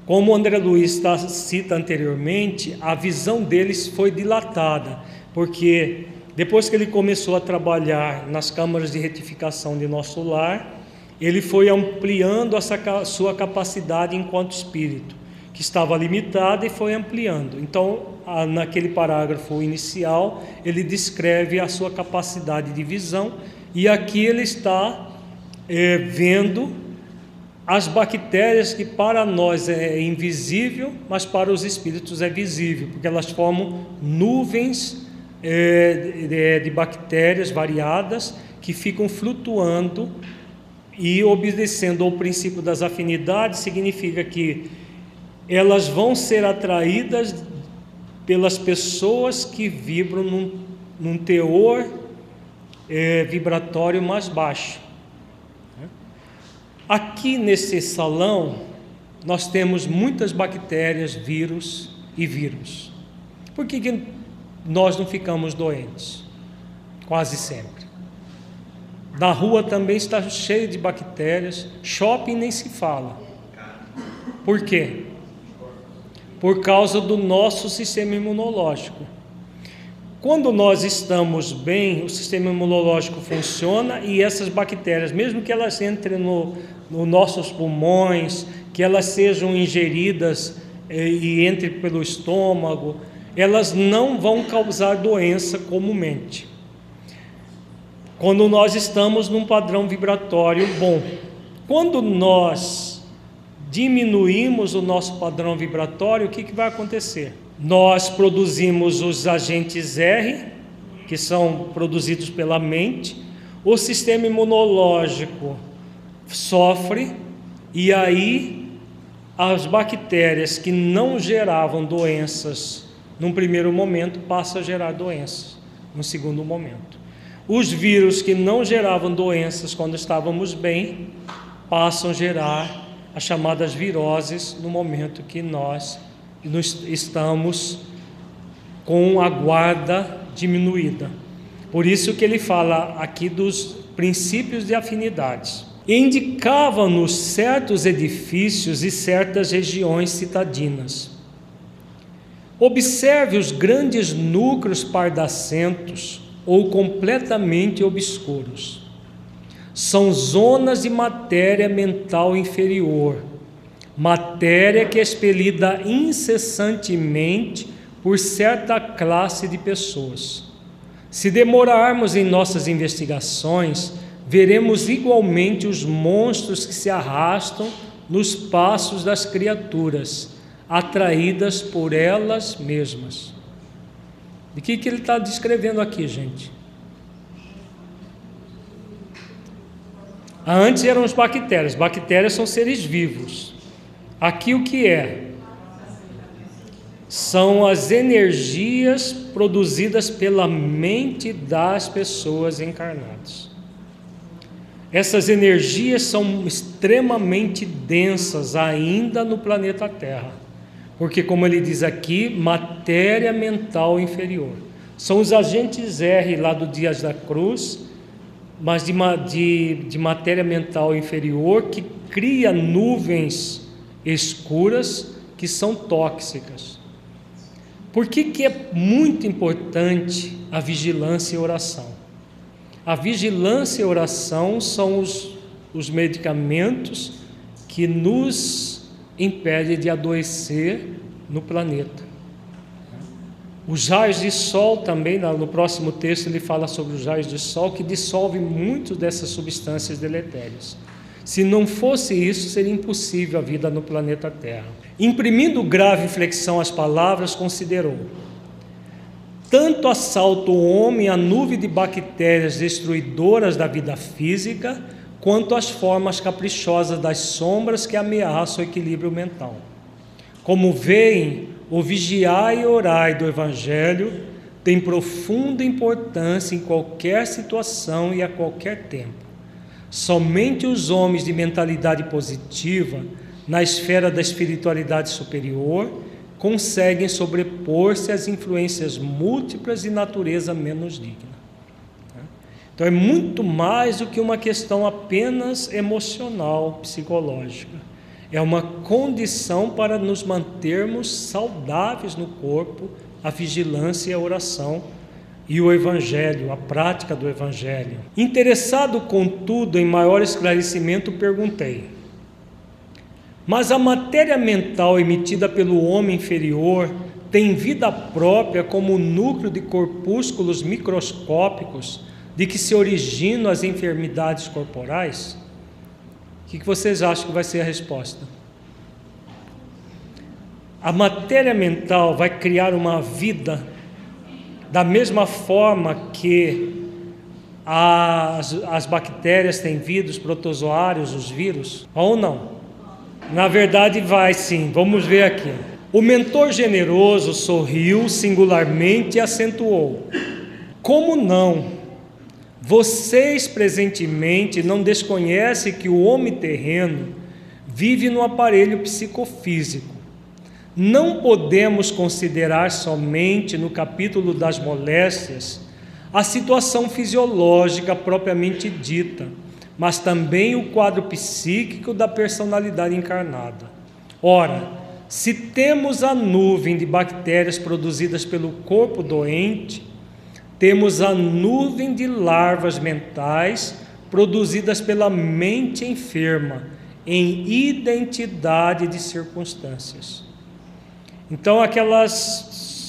como André Luiz cita anteriormente, a visão deles foi dilatada, porque depois que ele começou a trabalhar nas câmaras de retificação de nosso lar, ele foi ampliando essa sua capacidade enquanto espírito, que estava limitada e foi ampliando. Então, naquele parágrafo inicial, ele descreve a sua capacidade de visão, e aqui ele está é, vendo as bactérias que para nós é invisível, mas para os espíritos é visível, porque elas formam nuvens é, de, de bactérias variadas que ficam flutuando e obedecendo ao princípio das afinidades, significa que elas vão ser atraídas pelas pessoas que vibram num, num teor é, vibratório mais baixo. Aqui nesse salão, nós temos muitas bactérias, vírus e vírus. Por que, que nós não ficamos doentes? Quase sempre. Na rua também está cheio de bactérias, shopping nem se fala. Por quê? Por causa do nosso sistema imunológico. Quando nós estamos bem, o sistema imunológico funciona e essas bactérias, mesmo que elas entrem nos no nossos pulmões, que elas sejam ingeridas eh, e entrem pelo estômago, elas não vão causar doença comumente quando nós estamos num padrão vibratório bom. Quando nós diminuímos o nosso padrão vibratório, o que, que vai acontecer? Nós produzimos os agentes R, que são produzidos pela mente, o sistema imunológico sofre, e aí as bactérias que não geravam doenças num primeiro momento passam a gerar doenças no segundo momento. Os vírus que não geravam doenças quando estávamos bem, passam a gerar as chamadas viroses no momento que nós estamos com a guarda diminuída. Por isso que ele fala aqui dos princípios de afinidades. Indicavam-nos certos edifícios e certas regiões citadinas. Observe os grandes núcleos pardacentos ou completamente obscuros. São zonas de matéria mental inferior, matéria que é expelida incessantemente por certa classe de pessoas. Se demorarmos em nossas investigações, veremos igualmente os monstros que se arrastam nos passos das criaturas, atraídas por elas mesmas. De que, que ele está descrevendo aqui, gente? Antes eram os bactérias. Bactérias são seres vivos. Aqui o que é? são as energias produzidas pela mente das pessoas encarnadas. Essas energias são extremamente densas ainda no planeta Terra, porque, como ele diz aqui, matéria mental inferior. São os agentes R lá do Dias da Cruz, mas de, de, de matéria mental inferior que cria nuvens escuras que são tóxicas. Por que, que é muito importante a vigilância e oração? A vigilância e oração são os, os medicamentos que nos impedem de adoecer no planeta. Os raios de sol também, no próximo texto ele fala sobre os raios de sol que dissolvem muito dessas substâncias deletérias. Se não fosse isso, seria impossível a vida no planeta Terra. Imprimindo grave inflexão às palavras, considerou: tanto assalta o homem a nuvem de bactérias destruidoras da vida física, quanto as formas caprichosas das sombras que ameaçam o equilíbrio mental. Como veem, o vigiar e orar do Evangelho tem profunda importância em qualquer situação e a qualquer tempo. Somente os homens de mentalidade positiva, na esfera da espiritualidade superior, conseguem sobrepor-se às influências múltiplas de natureza menos digna. Então é muito mais do que uma questão apenas emocional, psicológica. É uma condição para nos mantermos saudáveis no corpo, a vigilância e a oração e o Evangelho, a prática do Evangelho. Interessado, contudo, em maior esclarecimento, perguntei: Mas a matéria mental emitida pelo homem inferior tem vida própria como núcleo de corpúsculos microscópicos de que se originam as enfermidades corporais? O que vocês acham que vai ser a resposta? A matéria mental vai criar uma vida da mesma forma que as, as bactérias têm vida, os protozoários, os vírus, ou não? Na verdade, vai sim, vamos ver aqui. O mentor generoso sorriu singularmente e acentuou: Como não? Vocês presentemente não desconhecem que o homem terreno vive no aparelho psicofísico não podemos considerar somente no capítulo das moléstias a situação fisiológica propriamente dita, mas também o quadro psíquico da personalidade encarnada. Ora, se temos a nuvem de bactérias produzidas pelo corpo doente, temos a nuvem de larvas mentais produzidas pela mente enferma em identidade de circunstâncias. Então, aquelas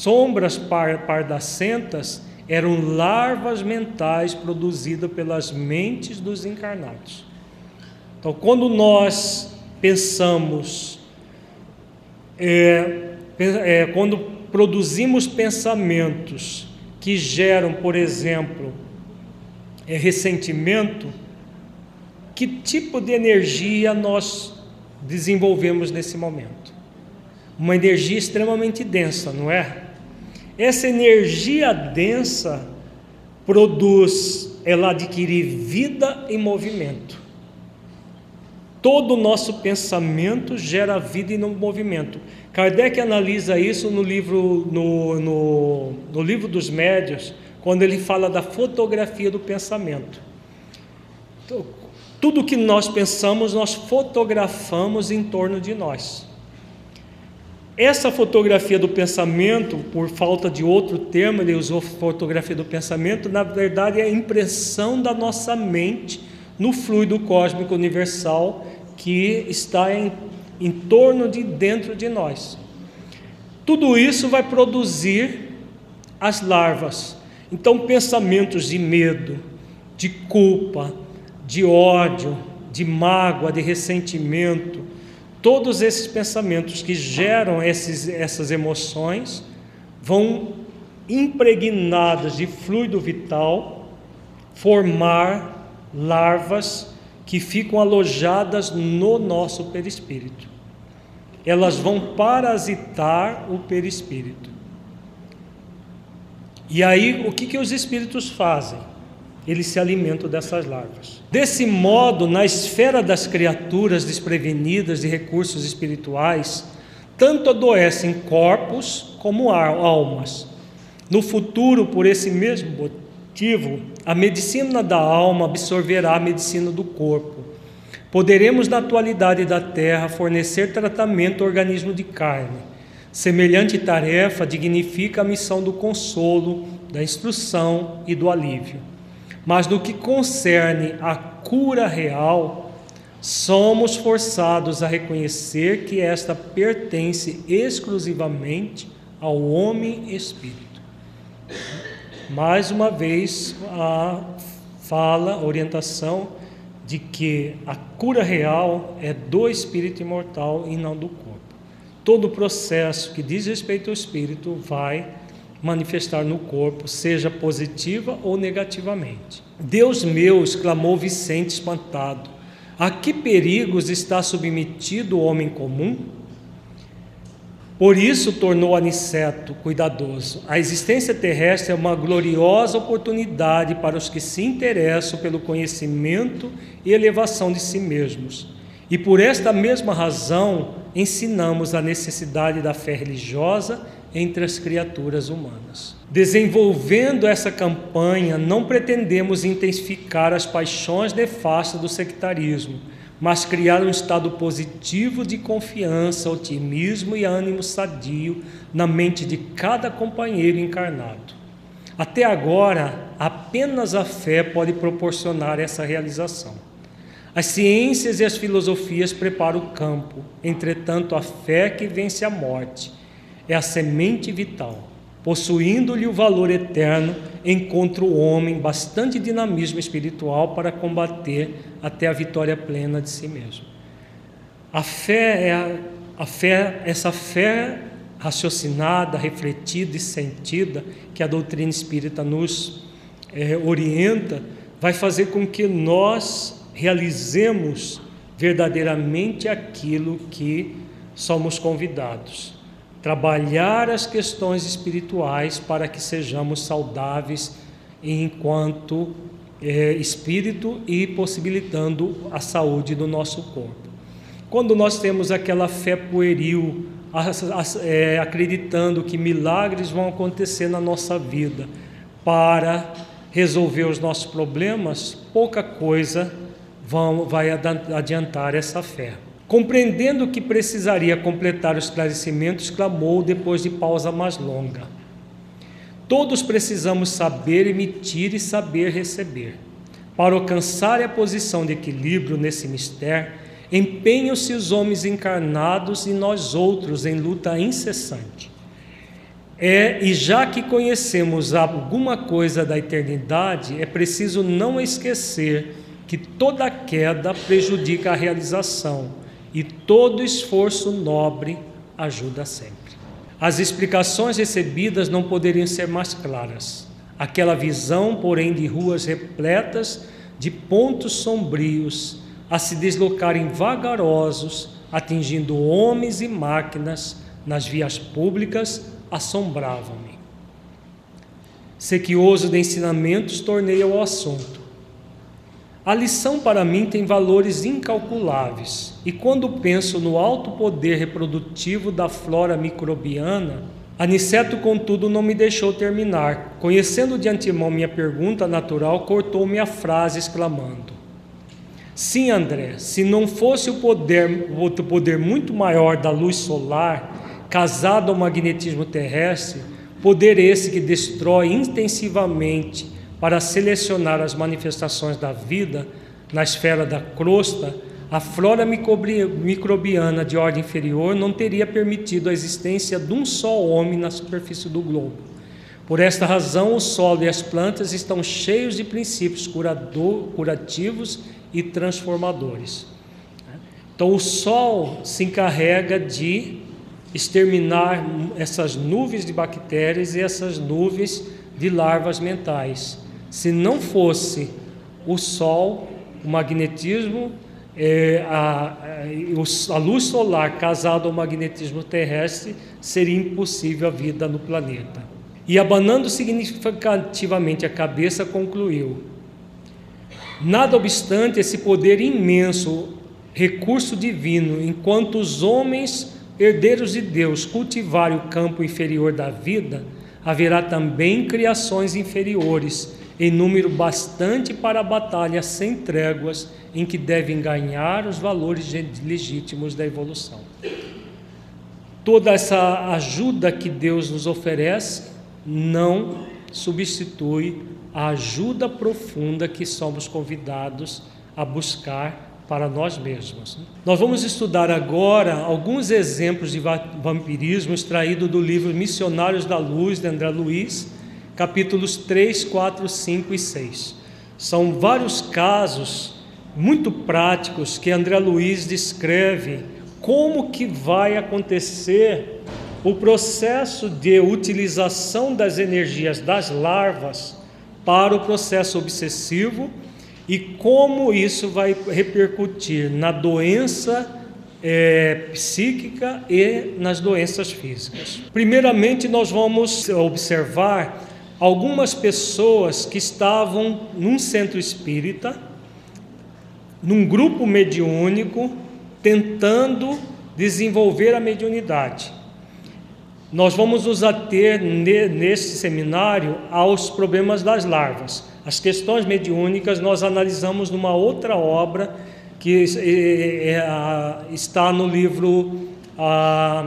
sombras pardacentas eram larvas mentais produzidas pelas mentes dos encarnados. Então, quando nós pensamos, é, é, quando produzimos pensamentos que geram, por exemplo, é, ressentimento, que tipo de energia nós desenvolvemos nesse momento? uma energia extremamente densa, não é? Essa energia densa produz, ela adquire vida em movimento. Todo o nosso pensamento gera vida e movimento. Kardec analisa isso no livro, no, no, no livro dos médios, quando ele fala da fotografia do pensamento. Então, tudo que nós pensamos, nós fotografamos em torno de nós. Essa fotografia do pensamento, por falta de outro termo, ele usou fotografia do pensamento, na verdade é a impressão da nossa mente no fluido cósmico universal que está em, em torno de dentro de nós. Tudo isso vai produzir as larvas. Então, pensamentos de medo, de culpa, de ódio, de mágoa, de ressentimento, todos esses pensamentos que geram esses, essas emoções vão impregnadas de fluido vital formar larvas que ficam alojadas no nosso perispírito. Elas vão parasitar o perispírito. E aí, o que, que os espíritos fazem? eles se alimentam dessas larvas. Desse modo, na esfera das criaturas desprevenidas de recursos espirituais, tanto adoecem corpos como almas. No futuro, por esse mesmo motivo, a medicina da alma absorverá a medicina do corpo. Poderemos, na atualidade da Terra, fornecer tratamento ao organismo de carne. Semelhante tarefa dignifica a missão do consolo, da instrução e do alívio. Mas no que concerne a cura real, somos forçados a reconhecer que esta pertence exclusivamente ao homem espírito. Mais uma vez, a fala, orientação de que a cura real é do espírito imortal e não do corpo. Todo o processo que diz respeito ao espírito vai manifestar no corpo, seja positiva ou negativamente. Deus meu, exclamou Vicente espantado, a que perigos está submetido o homem comum? Por isso tornou Aniceto cuidadoso. A existência terrestre é uma gloriosa oportunidade para os que se interessam pelo conhecimento e elevação de si mesmos. E por esta mesma razão ensinamos a necessidade da fé religiosa entre as criaturas humanas. Desenvolvendo essa campanha, não pretendemos intensificar as paixões nefastas do sectarismo, mas criar um estado positivo de confiança, otimismo e ânimo sadio na mente de cada companheiro encarnado. Até agora, apenas a fé pode proporcionar essa realização. As ciências e as filosofias preparam o campo, entretanto, a fé que vence a morte é a semente vital. Possuindo-lhe o valor eterno, encontra o homem bastante dinamismo espiritual para combater até a vitória plena de si mesmo. A fé é a, a fé, essa fé raciocinada, refletida e sentida que a doutrina espírita nos é, orienta, vai fazer com que nós realizemos verdadeiramente aquilo que somos convidados trabalhar as questões espirituais para que sejamos saudáveis enquanto é, espírito e possibilitando a saúde do nosso corpo. Quando nós temos aquela fé pueril, é, acreditando que milagres vão acontecer na nossa vida para resolver os nossos problemas, pouca coisa vão, vai adiantar essa fé. Compreendendo que precisaria completar o esclarecimento, exclamou depois de pausa mais longa: Todos precisamos saber emitir e saber receber. Para alcançar a posição de equilíbrio nesse mistério, empenham-se os homens encarnados e nós outros em luta incessante. É, e já que conhecemos alguma coisa da eternidade, é preciso não esquecer que toda queda prejudica a realização e todo esforço nobre ajuda sempre. As explicações recebidas não poderiam ser mais claras. Aquela visão, porém, de ruas repletas de pontos sombrios a se deslocarem vagarosos, atingindo homens e máquinas nas vias públicas, assombrava-me. Sequioso de ensinamentos, tornei ao assunto. A lição para mim tem valores incalculáveis, e quando penso no alto poder reprodutivo da flora microbiana, Aniceto, contudo, não me deixou terminar. Conhecendo de antemão minha pergunta natural, cortou-me a frase, exclamando: Sim, André, se não fosse o poder, o poder muito maior da luz solar, casado ao magnetismo terrestre, poder esse que destrói intensivamente para selecionar as manifestações da vida na esfera da crosta, a flora microbiana de ordem inferior não teria permitido a existência de um só homem na superfície do globo. Por esta razão, o solo e as plantas estão cheios de princípios curador, curativos e transformadores. Então, o sol se encarrega de exterminar essas nuvens de bactérias e essas nuvens de larvas mentais. Se não fosse o sol, o magnetismo é, a, a, luz solar casada ao magnetismo terrestre, seria impossível a vida no planeta. E abanando significativamente a cabeça, concluiu: Nada obstante esse poder imenso, recurso divino, enquanto os homens, herdeiros de Deus, cultivarem o campo inferior da vida, haverá também criações inferiores, em número bastante para a batalha sem tréguas em que devem ganhar os valores legítimos da evolução. Toda essa ajuda que Deus nos oferece não substitui a ajuda profunda que somos convidados a buscar para nós mesmos. Nós vamos estudar agora alguns exemplos de vampirismo extraído do livro Missionários da Luz de André Luiz, capítulos 3, 4, 5 e 6. São vários casos muito práticos que André Luiz descreve como que vai acontecer o processo de utilização das energias das larvas para o processo obsessivo e como isso vai repercutir na doença é, psíquica e nas doenças físicas. Primeiramente, nós vamos observar algumas pessoas que estavam num centro espírita num grupo mediúnico tentando desenvolver a mediunidade. Nós vamos nos ater nesse seminário aos problemas das larvas. As questões mediúnicas nós analisamos numa outra obra que é, é, está no livro,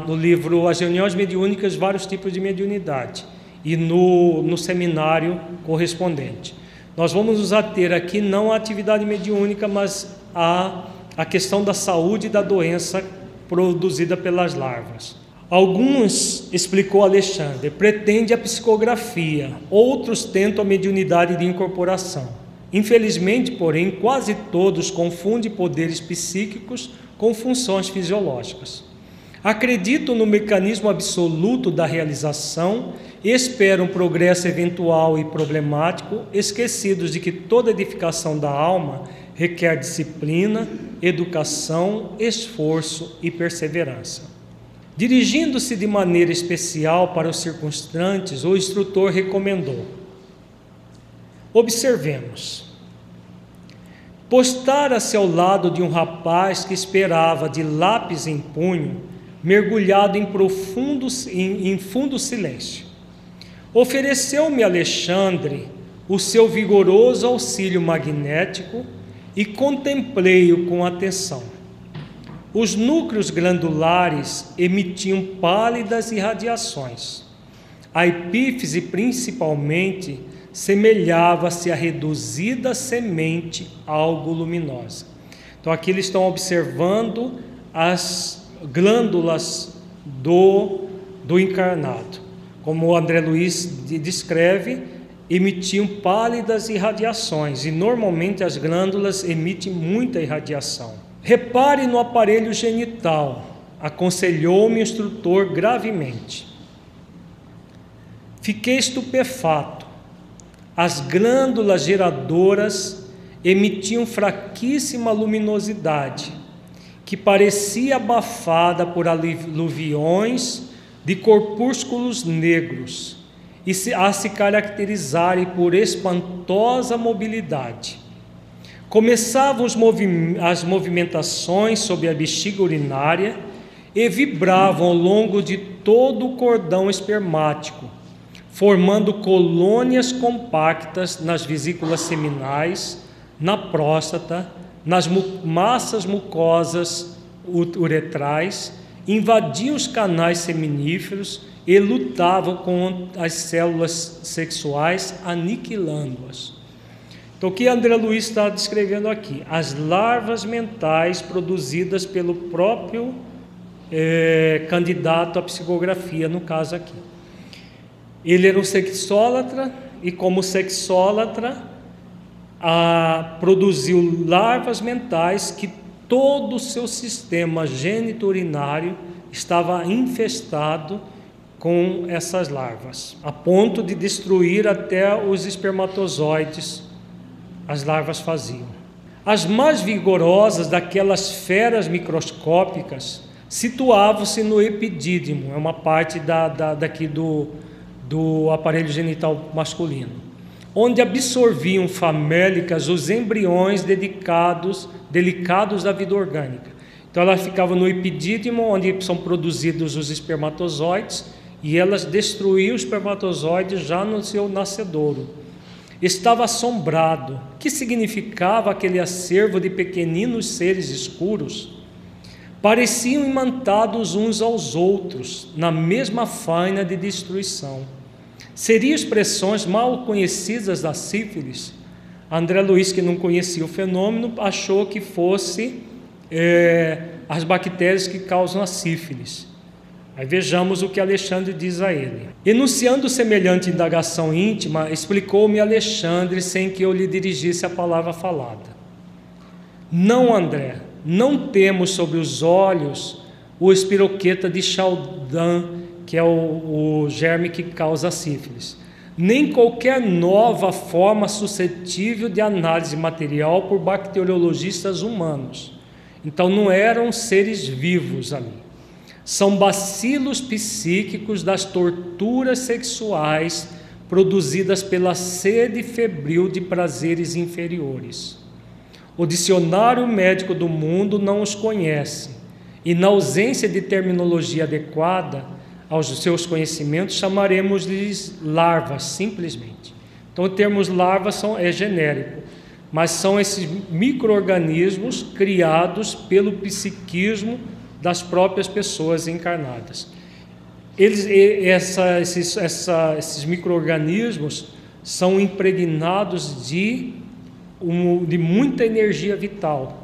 no livro As Reuniões Mediúnicas, Vários Tipos de Mediunidade, e no, no seminário correspondente. Nós vamos nos ater aqui não à atividade mediúnica, mas à, à questão da saúde e da doença produzida pelas larvas. Alguns, explicou Alexandre, pretende a psicografia, outros tentam a mediunidade de incorporação. Infelizmente, porém, quase todos confundem poderes psíquicos com funções fisiológicas. Acreditam no mecanismo absoluto da realização esperam progresso eventual e problemático, esquecidos de que toda edificação da alma requer disciplina, educação, esforço e perseverança. Dirigindo-se de maneira especial para os circunstantes, o instrutor recomendou: Observemos. Postara-se ao lado de um rapaz que esperava de lápis em punho, mergulhado em profundo em, em fundo silêncio. Ofereceu-me Alexandre o seu vigoroso auxílio magnético e contemplei-o com atenção. Os núcleos glandulares emitiam pálidas irradiações. A epífise, principalmente, semelhava-se a reduzida semente algo luminosa. Então, aqui eles estão observando as glândulas do, do encarnado como o André Luiz descreve, emitiam pálidas irradiações e normalmente as glândulas emitem muita irradiação. Repare no aparelho genital, aconselhou-me o instrutor gravemente. Fiquei estupefato. As glândulas geradoras emitiam fraquíssima luminosidade, que parecia abafada por aluviões de corpúsculos negros e a se caracterizarem por espantosa mobilidade. Começavam movi as movimentações sobre a bexiga urinária e vibravam ao longo de todo o cordão espermático, formando colônias compactas nas vesículas seminais, na próstata, nas massas mucosas uretrais, invadiam os canais seminíferos e lutavam com as células sexuais, aniquilando-as. Então, o que André Luiz está descrevendo aqui? As larvas mentais produzidas pelo próprio é, candidato à psicografia, no caso aqui. Ele era um sexólatra e, como sexólatra, a, produziu larvas mentais que todo o seu sistema geniturinário estava infestado com essas larvas, a ponto de destruir até os espermatozoides as larvas faziam. As mais vigorosas daquelas feras microscópicas situavam-se no epidídimo, é uma parte da, da, daqui do, do aparelho genital masculino, onde absorviam famélicas os embriões dedicados, delicados da vida orgânica. Então ela ficava no epidídimo, onde são produzidos os espermatozoides, e elas destruíam os espermatozoides já no seu nascedouro estava assombrado. O que significava aquele acervo de pequeninos seres escuros? Pareciam imantados uns aos outros, na mesma faina de destruição. Seriam expressões mal conhecidas da sífilis? André Luiz, que não conhecia o fenômeno, achou que fosse é, as bactérias que causam a sífilis. Aí vejamos o que Alexandre diz a ele. Enunciando semelhante indagação íntima, explicou-me Alexandre sem que eu lhe dirigisse a palavra falada. Não, André, não temos sobre os olhos o espiroqueta de Chaldan, que é o, o germe que causa sífilis, nem qualquer nova forma suscetível de análise material por bacteriologistas humanos. Então não eram seres vivos ali são bacilos psíquicos das torturas sexuais produzidas pela sede febril de prazeres inferiores. O dicionário médico do mundo não os conhece, e na ausência de terminologia adequada aos seus conhecimentos, chamaremos-lhes larvas, simplesmente. Então, o termo larvas são, é genérico, mas são esses micro-organismos criados pelo psiquismo das próprias pessoas encarnadas. Eles, essa, esses, essa, esses micro-organismos são impregnados de, de muita energia vital.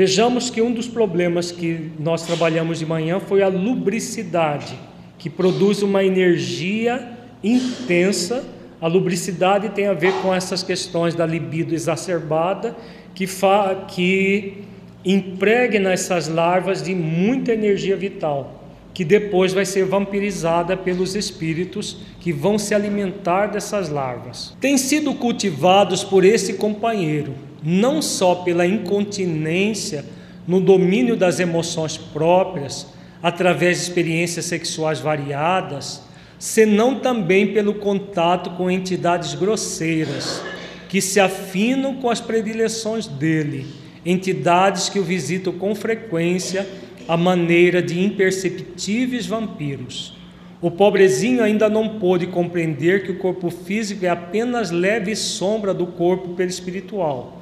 Vejamos que um dos problemas que nós trabalhamos de manhã foi a lubricidade, que produz uma energia intensa. A lubricidade tem a ver com essas questões da libido exacerbada, que, fa, que impregna essas larvas de muita energia vital, que depois vai ser vampirizada pelos espíritos que vão se alimentar dessas larvas. Têm sido cultivados por esse companheiro, não só pela incontinência no domínio das emoções próprias, através de experiências sexuais variadas, senão também pelo contato com entidades grosseiras, que se afinam com as predileções dele entidades que o visitam com frequência à maneira de imperceptíveis vampiros. O pobrezinho ainda não pôde compreender que o corpo físico é apenas leve sombra do corpo perispiritual.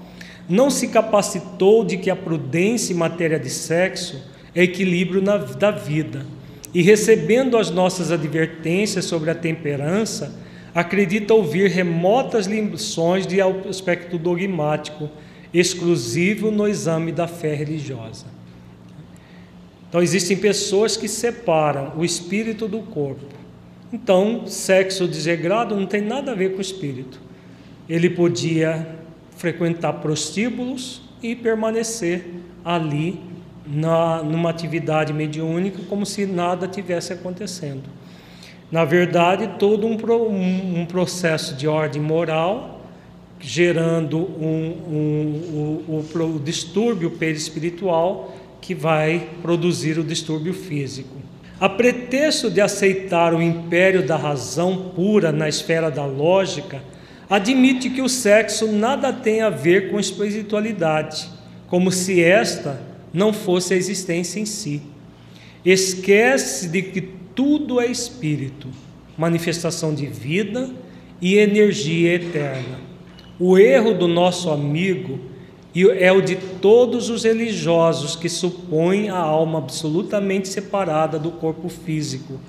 Não se capacitou de que a prudência em matéria de sexo é equilíbrio na, da vida. E recebendo as nossas advertências sobre a temperança, acredita ouvir remotas lições de aspecto dogmático exclusivo no exame da fé religiosa. Então, existem pessoas que separam o espírito do corpo. Então, sexo desregrado não tem nada a ver com o espírito. Ele podia frequentar prostíbulos e permanecer ali na, numa atividade mediúnica como se nada tivesse acontecendo. Na verdade, todo um, um, processo de ordem moral gerando um, um, um, o distúrbio perispiritual que vai produzir o distúrbio físico. A pretexto de aceitar o império da razão pura na esfera da lógica, admite que o sexo nada tem a ver com espiritualidade, como se esta não fosse a existência em si. Esquece de que tudo é espírito, manifestação de vida e energia eterna. O erro do nosso amigo é o de todos os religiosos que supõem a alma absolutamente separada do corpo físico,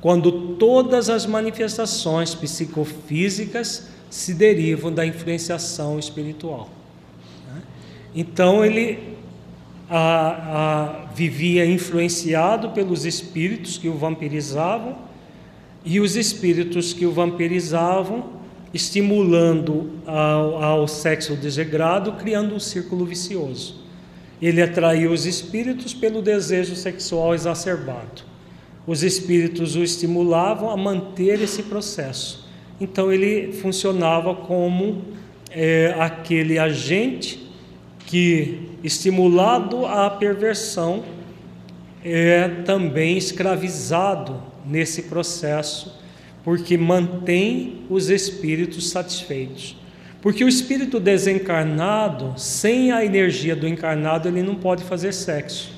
quando todas as manifestações psicofísicas se derivam da influenciação espiritual. Né? Então ele a, a, vivia influenciado pelos espíritos que o vampirizavam e os espíritos que o vampirizavam estimulando ao, ao sexo desregrado, criando um círculo vicioso. Ele atraiu os espíritos pelo desejo sexual exacerbado. Os espíritos o estimulavam a manter esse processo. Então ele funcionava como é, aquele agente que, estimulado à perversão, é também escravizado nesse processo porque mantém os espíritos satisfeitos. Porque o espírito desencarnado, sem a energia do encarnado, ele não pode fazer sexo.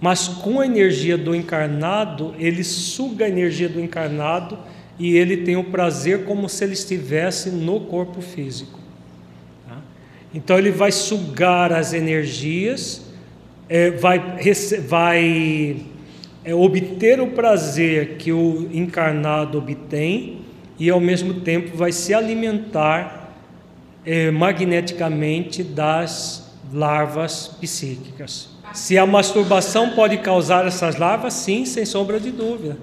Mas com a energia do encarnado, ele suga a energia do encarnado e ele tem o prazer como se ele estivesse no corpo físico. Tá? Então ele vai sugar as energias, é, vai, vai é obter o prazer que o encarnado obtém e ao mesmo tempo vai se alimentar é, magneticamente das larvas psíquicas. Se a masturbação pode causar essas larvas, sim, sem sombra de dúvida,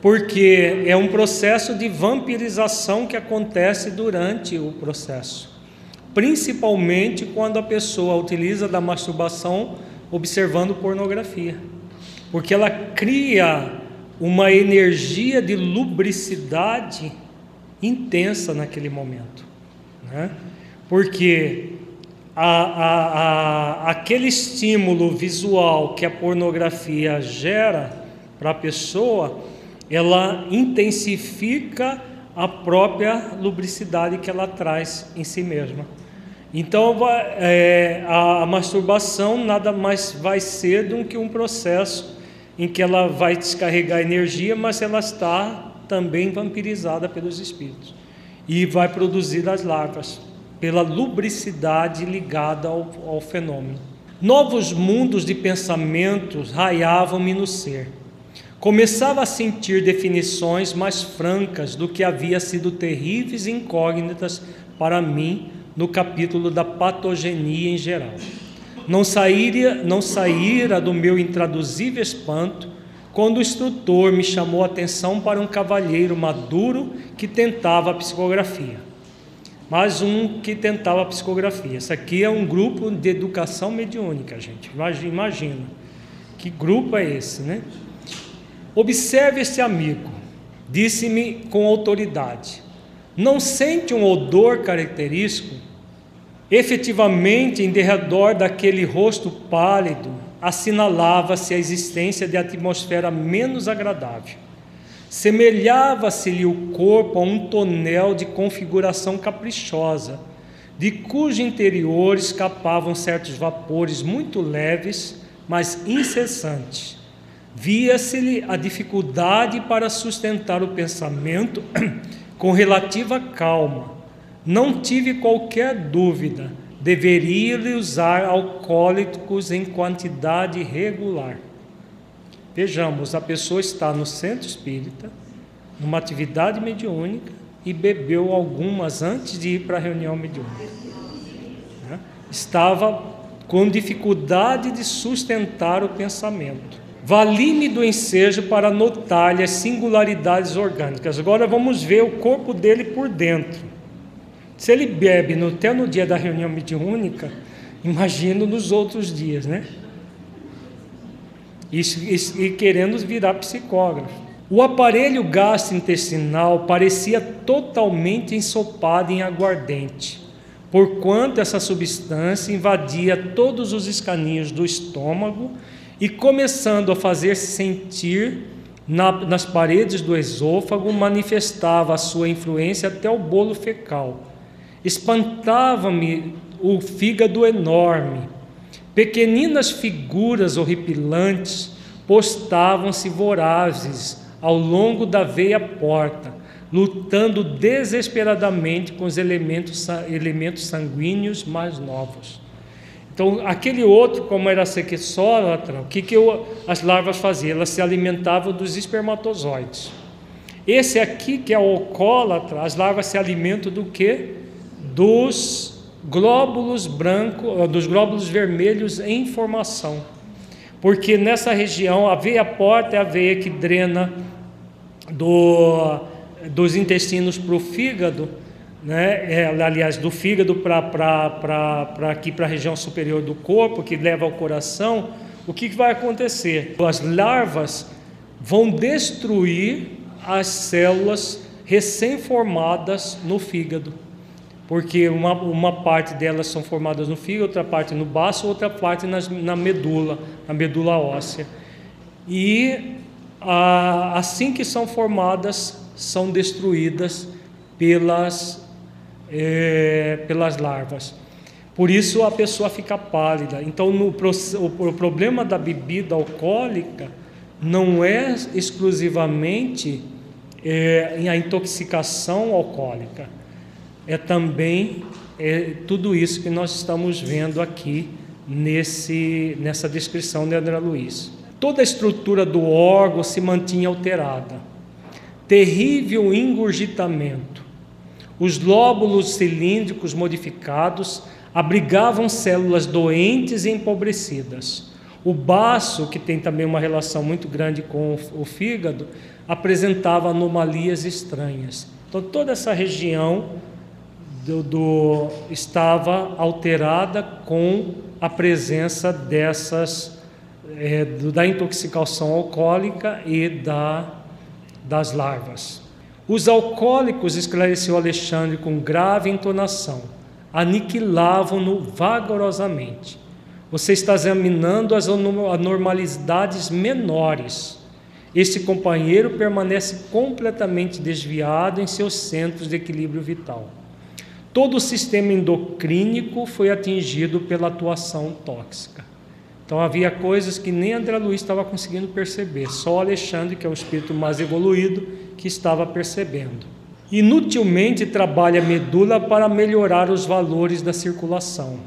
porque é um processo de vampirização que acontece durante o processo, principalmente quando a pessoa utiliza da masturbação observando pornografia porque ela cria uma energia de lubricidade intensa naquele momento, né? porque a, a, a, aquele estímulo visual que a pornografia gera para a pessoa, ela intensifica a própria lubricidade que ela traz em si mesma. Então, é, a, a masturbação nada mais vai ser do que um processo em que ela vai descarregar energia, mas ela está também vampirizada pelos espíritos e vai produzir as larvas pela lubricidade ligada ao, ao fenômeno. Novos mundos de pensamentos raiavam-me no ser. Começava a sentir definições mais francas do que havia sido terríveis incógnitas para mim no capítulo da patogenia em geral não saíra, não saíra do meu intraduzível espanto quando o instrutor me chamou a atenção para um cavalheiro maduro que tentava a psicografia. Mais um que tentava a psicografia. Isso aqui é um grupo de educação mediúnica, gente. Imagina. Que grupo é esse, né? Observe esse amigo, disse-me com autoridade. Não sente um odor característico Efetivamente, em derredor daquele rosto pálido, assinalava-se a existência de atmosfera menos agradável. Semelhava-se-lhe o corpo a um tonel de configuração caprichosa, de cujo interior escapavam certos vapores muito leves, mas incessantes. Via-se-lhe a dificuldade para sustentar o pensamento com relativa calma não tive qualquer dúvida, deveria-lhe usar alcoólicos em quantidade regular. Vejamos, a pessoa está no centro espírita, numa atividade mediúnica, e bebeu algumas antes de ir para a reunião mediúnica. Né? Estava com dificuldade de sustentar o pensamento. Vali-me do ensejo para notar-lhe as singularidades orgânicas. Agora vamos ver o corpo dele por dentro. Se ele bebe no, até no dia da reunião mediúnica, imagino nos outros dias, né? E, e, e querendo virar psicógrafo. O aparelho gastrointestinal parecia totalmente ensopado em aguardente, porquanto essa substância invadia todos os escaninhos do estômago e começando a fazer-se sentir na, nas paredes do esôfago manifestava a sua influência até o bolo fecal. Espantava-me o fígado enorme. Pequeninas figuras horripilantes postavam-se vorazes ao longo da veia porta, lutando desesperadamente com os elementos, elementos sanguíneos mais novos. Então, aquele outro, como era sequissólatra, o que, que eu, as larvas faziam? Elas se alimentavam dos espermatozoides. Esse aqui, que é o ocólatra, as larvas se alimentam do que? Dos glóbulos brancos, dos glóbulos vermelhos em formação. Porque nessa região a veia porta é a veia que drena do, dos intestinos para o fígado, né? É, aliás, do fígado para aqui para a região superior do corpo, que leva ao coração, o que, que vai acontecer? As larvas vão destruir as células recém-formadas no fígado, porque uma, uma parte delas são formadas no fígado, outra parte no baço, outra parte na medula, na medula óssea. E a, assim que são formadas, são destruídas pelas é, pelas larvas. Por isso a pessoa fica pálida. Então, no, o, o problema da bebida alcoólica não é exclusivamente é, a intoxicação alcoólica, é também é, tudo isso que nós estamos vendo aqui nesse, nessa descrição de André Luiz. Toda a estrutura do órgão se mantinha alterada. Terrível engurgitamento, os lóbulos cilíndricos modificados abrigavam células doentes e empobrecidas. O baço, que tem também uma relação muito grande com o fígado, apresentava anomalias estranhas. Então, toda essa região do, do, estava alterada com a presença dessas, é, da intoxicação alcoólica e da, das larvas. Os alcoólicos, esclareceu Alexandre com grave entonação, aniquilavam-no vagarosamente. Você está examinando as anormalidades menores. Esse companheiro permanece completamente desviado em seus centros de equilíbrio vital. Todo o sistema endocrínico foi atingido pela atuação tóxica. Então havia coisas que nem André Luiz estava conseguindo perceber, só Alexandre, que é o espírito mais evoluído, que estava percebendo. Inutilmente trabalha a medula para melhorar os valores da circulação.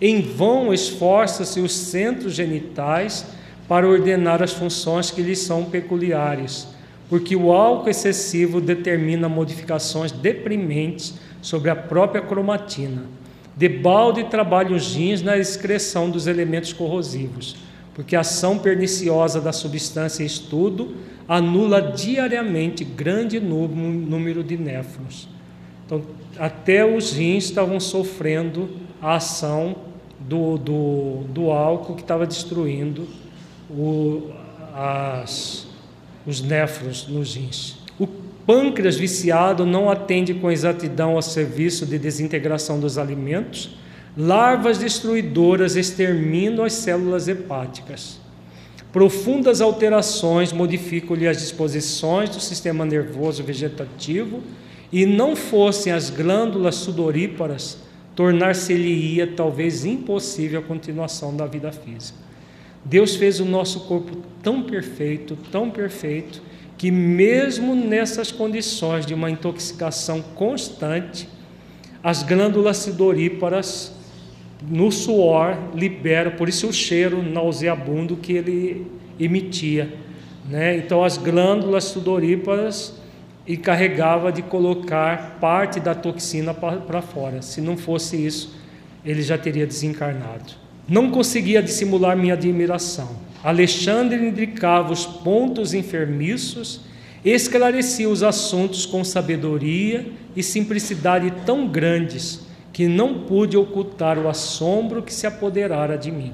Em vão esforça-se os centros genitais para ordenar as funções que lhes são peculiares, porque o álcool excessivo determina modificações deprimentes sobre a própria cromatina. De balde trabalham os rins na excreção dos elementos corrosivos, porque a ação perniciosa da substância estudo anula diariamente grande número de néfrons. Então, até os rins estavam sofrendo a ação do, do, do álcool que estava destruindo o, as, os néfrons nos rins. Pâncreas viciado não atende com exatidão ao serviço de desintegração dos alimentos. Larvas destruidoras exterminam as células hepáticas. Profundas alterações modificam-lhe as disposições do sistema nervoso vegetativo e não fossem as glândulas sudoríparas, tornar-se-lhe-ia talvez impossível a continuação da vida física. Deus fez o nosso corpo tão perfeito, tão perfeito, que mesmo nessas condições de uma intoxicação constante, as glândulas sudoríparas no suor libera, por isso o cheiro nauseabundo que ele emitia. Né? Então as glândulas sudoríparas encarregava de colocar parte da toxina para fora. Se não fosse isso, ele já teria desencarnado. Não conseguia dissimular minha admiração. Alexandre indicava os pontos enfermiços, esclarecia os assuntos com sabedoria e simplicidade tão grandes que não pude ocultar o assombro que se apoderara de mim.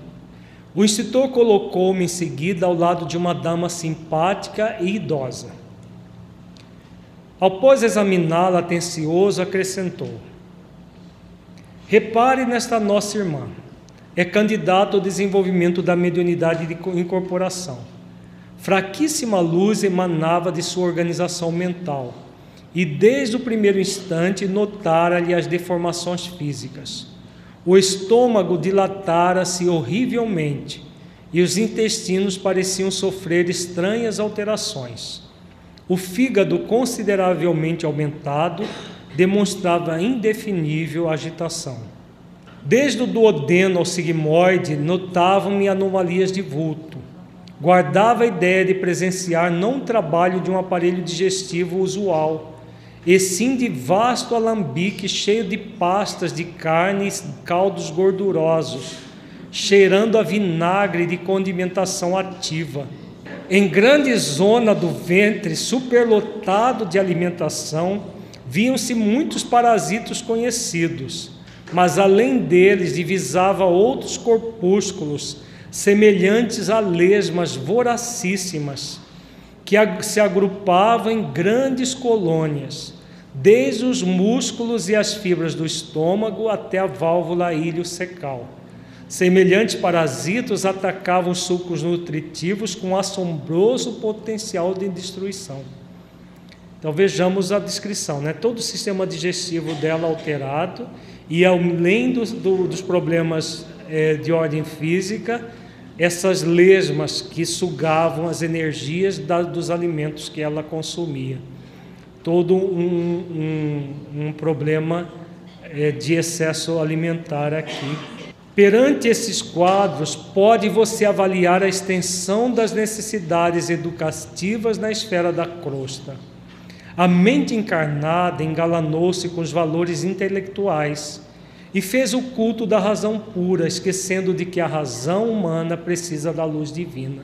O instrutor colocou-me em seguida ao lado de uma dama simpática e idosa. Após examiná-la atencioso, acrescentou: Repare nesta nossa irmã. É candidata ao desenvolvimento da mediunidade de incorporação. fraquíssima luz emanava de sua organização mental, e desde o primeiro instante notara-lhe as deformações físicas. O estômago dilatara-se horrivelmente e os intestinos pareciam sofrer estranhas alterações. O fígado, consideravelmente aumentado, demonstrava indefinível agitação. Desde o duodeno ao sigmoide, notavam-me anomalias de vulto. Guardava a ideia de presenciar não o trabalho de um aparelho digestivo usual, e sim de vasto alambique cheio de pastas de carnes, caldos gordurosos, cheirando a vinagre de condimentação ativa. Em grande zona do ventre, superlotado de alimentação, viam-se muitos parasitos conhecidos, mas além deles divisava outros corpúsculos semelhantes a lesmas voracíssimas, que se agrupavam em grandes colônias desde os músculos e as fibras do estômago até a válvula ilho-secal. Semelhantes parasitas atacavam os sucos nutritivos com assombroso potencial de destruição. Então vejamos a descrição, né? Todo o sistema digestivo dela alterado e além do, do, dos problemas é, de ordem física, essas lesmas que sugavam as energias da, dos alimentos que ela consumia todo um, um, um problema é, de excesso alimentar aqui. Perante esses quadros, pode você avaliar a extensão das necessidades educativas na esfera da crosta. A mente encarnada engalanou-se com os valores intelectuais e fez o culto da razão pura, esquecendo de que a razão humana precisa da luz divina.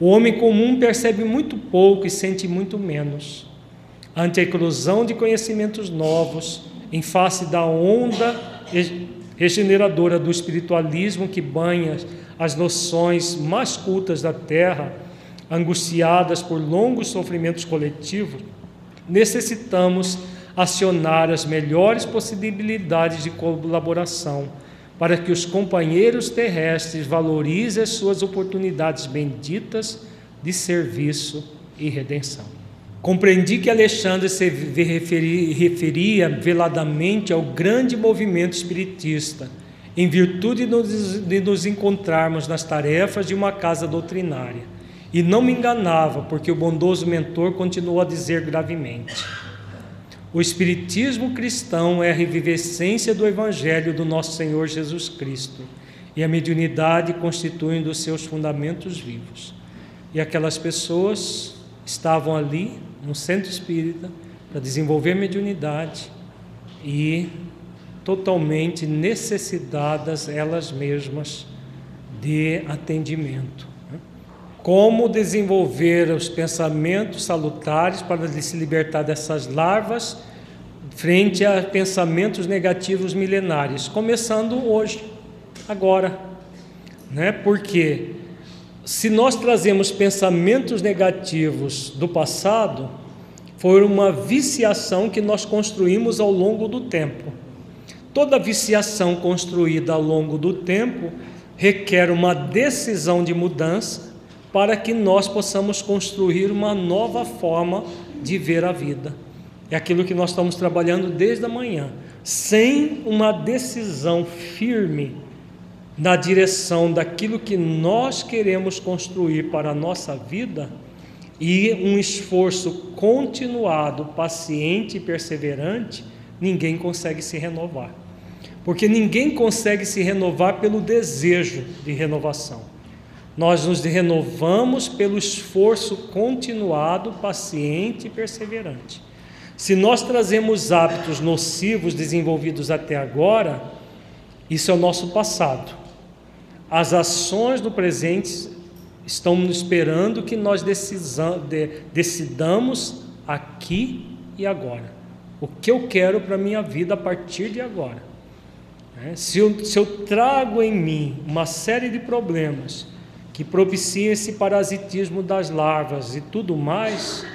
O homem comum percebe muito pouco e sente muito menos ante a eclosão de conhecimentos novos, em face da onda regeneradora do espiritualismo que banha as noções mais cultas da terra, angustiadas por longos sofrimentos coletivos, necessitamos acionar as melhores possibilidades de colaboração para que os companheiros terrestres valorizem as suas oportunidades benditas de serviço e redenção. Compreendi que Alexandre se referia veladamente ao grande movimento espiritista, em virtude de nos encontrarmos nas tarefas de uma casa doutrinária. E não me enganava, porque o bondoso mentor continuou a dizer gravemente: O Espiritismo cristão é a revivescência do Evangelho do nosso Senhor Jesus Cristo, e a mediunidade constitui um dos seus fundamentos vivos. E aquelas pessoas estavam ali no centro espírita para desenvolver mediunidade e totalmente necessitadas elas mesmas de atendimento. Como desenvolver os pensamentos salutares para se libertar dessas larvas frente a pensamentos negativos milenares, começando hoje, agora, né? Porque se nós trazemos pensamentos negativos do passado, foi uma viciação que nós construímos ao longo do tempo. Toda viciação construída ao longo do tempo requer uma decisão de mudança para que nós possamos construir uma nova forma de ver a vida. É aquilo que nós estamos trabalhando desde a manhã. Sem uma decisão firme na direção daquilo que nós queremos construir para a nossa vida e um esforço continuado, paciente e perseverante, ninguém consegue se renovar. Porque ninguém consegue se renovar pelo desejo de renovação. Nós nos renovamos pelo esforço continuado, paciente e perseverante. Se nós trazemos hábitos nocivos desenvolvidos até agora, isso é o nosso passado. As ações do presente estão esperando que nós decidamos aqui e agora. O que eu quero para a minha vida a partir de agora. Né? Se eu, se eu trago em mim uma série de problemas que propiciam esse parasitismo das larvas e tudo mais,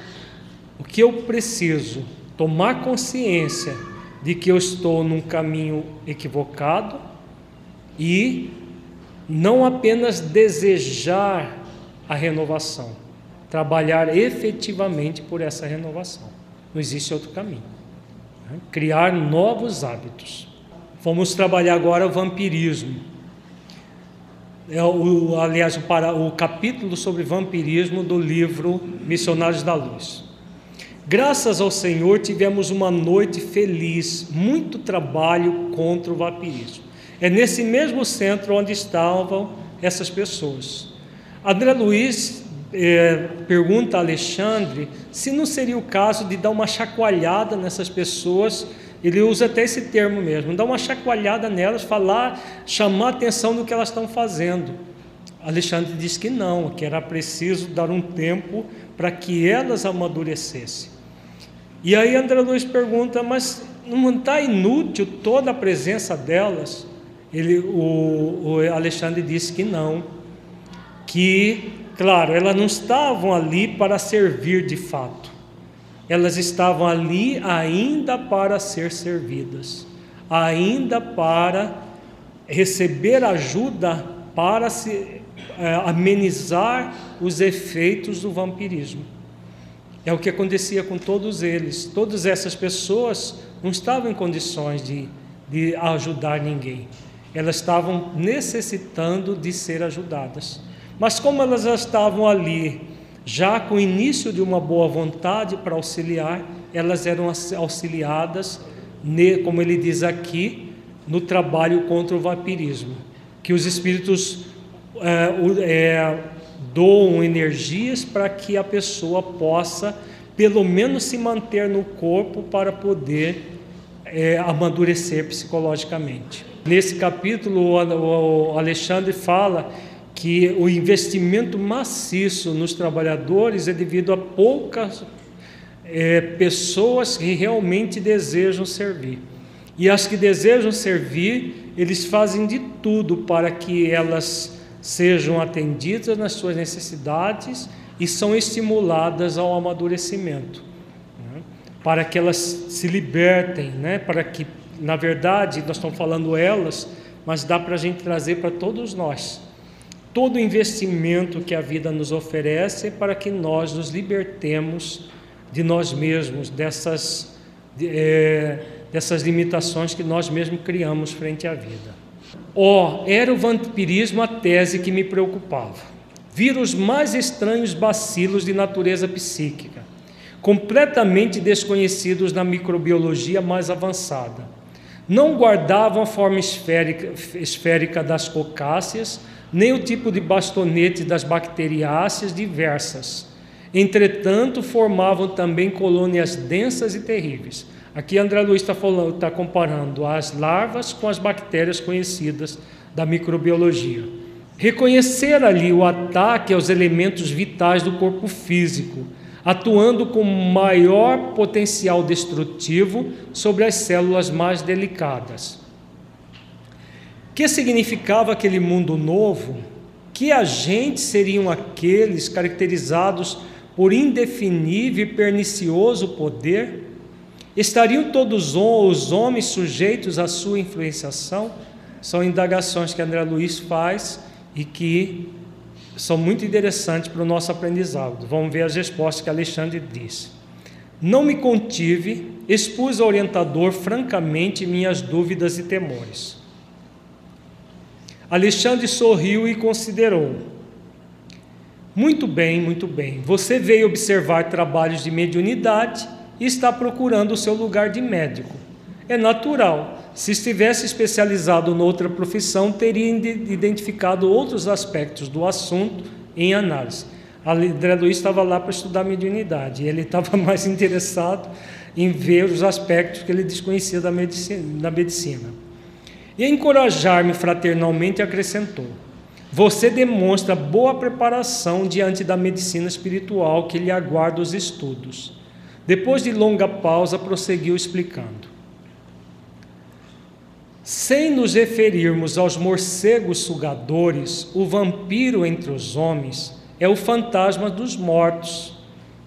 o que eu preciso? Tomar consciência de que eu estou num caminho equivocado e não apenas desejar a renovação, trabalhar efetivamente por essa renovação. Não existe outro caminho. Né? Criar novos hábitos. Vamos trabalhar agora o vampirismo. É o, aliás, para, o capítulo sobre vampirismo do livro Missionários da Luz. Graças ao Senhor tivemos uma noite feliz, muito trabalho contra o vampirismo. É nesse mesmo centro onde estavam essas pessoas. André Luiz é, pergunta a Alexandre se não seria o caso de dar uma chacoalhada nessas pessoas. Ele usa até esse termo mesmo, dar uma chacoalhada nelas, falar, chamar atenção do que elas estão fazendo. Alexandre diz que não, que era preciso dar um tempo para que elas amadurecessem. E aí André Luiz pergunta, mas não está inútil toda a presença delas? Ele, o, o Alexandre disse que não, que, claro, elas não estavam ali para servir de fato, elas estavam ali ainda para ser servidas, ainda para receber ajuda para se é, amenizar os efeitos do vampirismo. É o que acontecia com todos eles. Todas essas pessoas não estavam em condições de, de ajudar ninguém. Elas estavam necessitando de ser ajudadas. Mas como elas estavam ali, já com o início de uma boa vontade para auxiliar, elas eram auxiliadas, como ele diz aqui, no trabalho contra o vampirismo. Que os espíritos é, é, doam energias para que a pessoa possa, pelo menos, se manter no corpo para poder é, amadurecer psicologicamente. Nesse capítulo, o Alexandre fala que o investimento maciço nos trabalhadores é devido a poucas é, pessoas que realmente desejam servir. E as que desejam servir, eles fazem de tudo para que elas sejam atendidas nas suas necessidades e são estimuladas ao amadurecimento, né? para que elas se libertem, né? para que, na verdade, nós estamos falando elas, mas dá para a gente trazer para todos nós. Todo o investimento que a vida nos oferece para que nós nos libertemos de nós mesmos, dessas, é, dessas limitações que nós mesmos criamos frente à vida. Oh, era o vampirismo a tese que me preocupava. Vir os mais estranhos bacilos de natureza psíquica, completamente desconhecidos na microbiologia mais avançada. Não guardavam a forma esférica, esférica das cocáceas, nem o tipo de bastonete das bacteriáceas diversas. Entretanto, formavam também colônias densas e terríveis Aqui André Luiz está tá comparando as larvas com as bactérias conhecidas da microbiologia. Reconhecer ali o ataque aos elementos vitais do corpo físico, atuando com maior potencial destrutivo sobre as células mais delicadas. Que significava aquele mundo novo? Que agentes seriam aqueles caracterizados por indefinível e pernicioso poder? Estariam todos os homens sujeitos à sua influenciação? São indagações que André Luiz faz e que são muito interessantes para o nosso aprendizado. Vamos ver as respostas que Alexandre disse. Não me contive, expus ao orientador francamente minhas dúvidas e temores. Alexandre sorriu e considerou. Muito bem, muito bem. Você veio observar trabalhos de mediunidade e está procurando o seu lugar de médico. É natural. Se estivesse especializado noutra profissão, teria identificado outros aspectos do assunto em análise. André Luiz estava lá para estudar mediunidade, ele estava mais interessado em ver os aspectos que ele desconhecia da medicina. Da medicina. E encorajar-me fraternalmente acrescentou: Você demonstra boa preparação diante da medicina espiritual que lhe aguarda os estudos. Depois de longa pausa, prosseguiu explicando. Sem nos referirmos aos morcegos sugadores, o vampiro entre os homens é o fantasma dos mortos,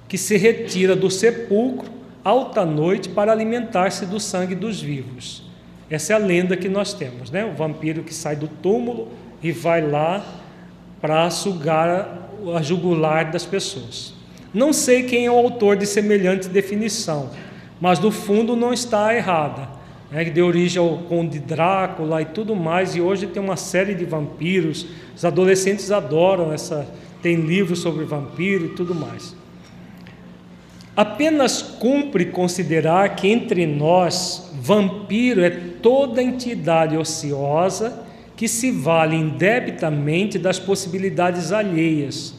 que se retira do sepulcro alta noite para alimentar-se do sangue dos vivos. Essa é a lenda que nós temos, né? O vampiro que sai do túmulo e vai lá para sugar a jugular das pessoas. Não sei quem é o autor de semelhante definição, mas no fundo não está errada. Né, deu origem ao Conde Drácula e tudo mais, e hoje tem uma série de vampiros. Os adolescentes adoram essa, tem livros sobre vampiro e tudo mais. Apenas cumpre considerar que entre nós, vampiro é toda entidade ociosa que se vale indebitamente das possibilidades alheias.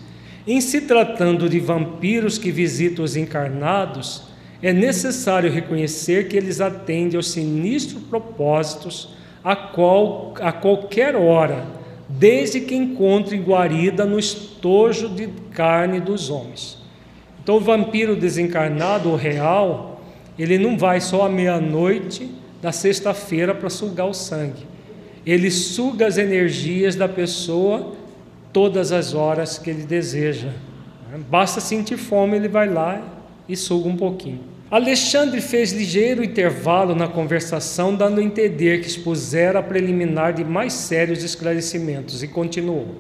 Em se tratando de vampiros que visitam os encarnados, é necessário reconhecer que eles atendem aos sinistros propósitos a, qual, a qualquer hora, desde que encontrem guarida no estojo de carne dos homens. Então, o vampiro desencarnado, o real, ele não vai só à meia-noite da sexta-feira para sugar o sangue. Ele suga as energias da pessoa todas as horas que ele deseja. Basta sentir fome, ele vai lá e suga um pouquinho. Alexandre fez ligeiro intervalo na conversação, dando a entender que expusera a preliminar de mais sérios esclarecimentos, e continuou.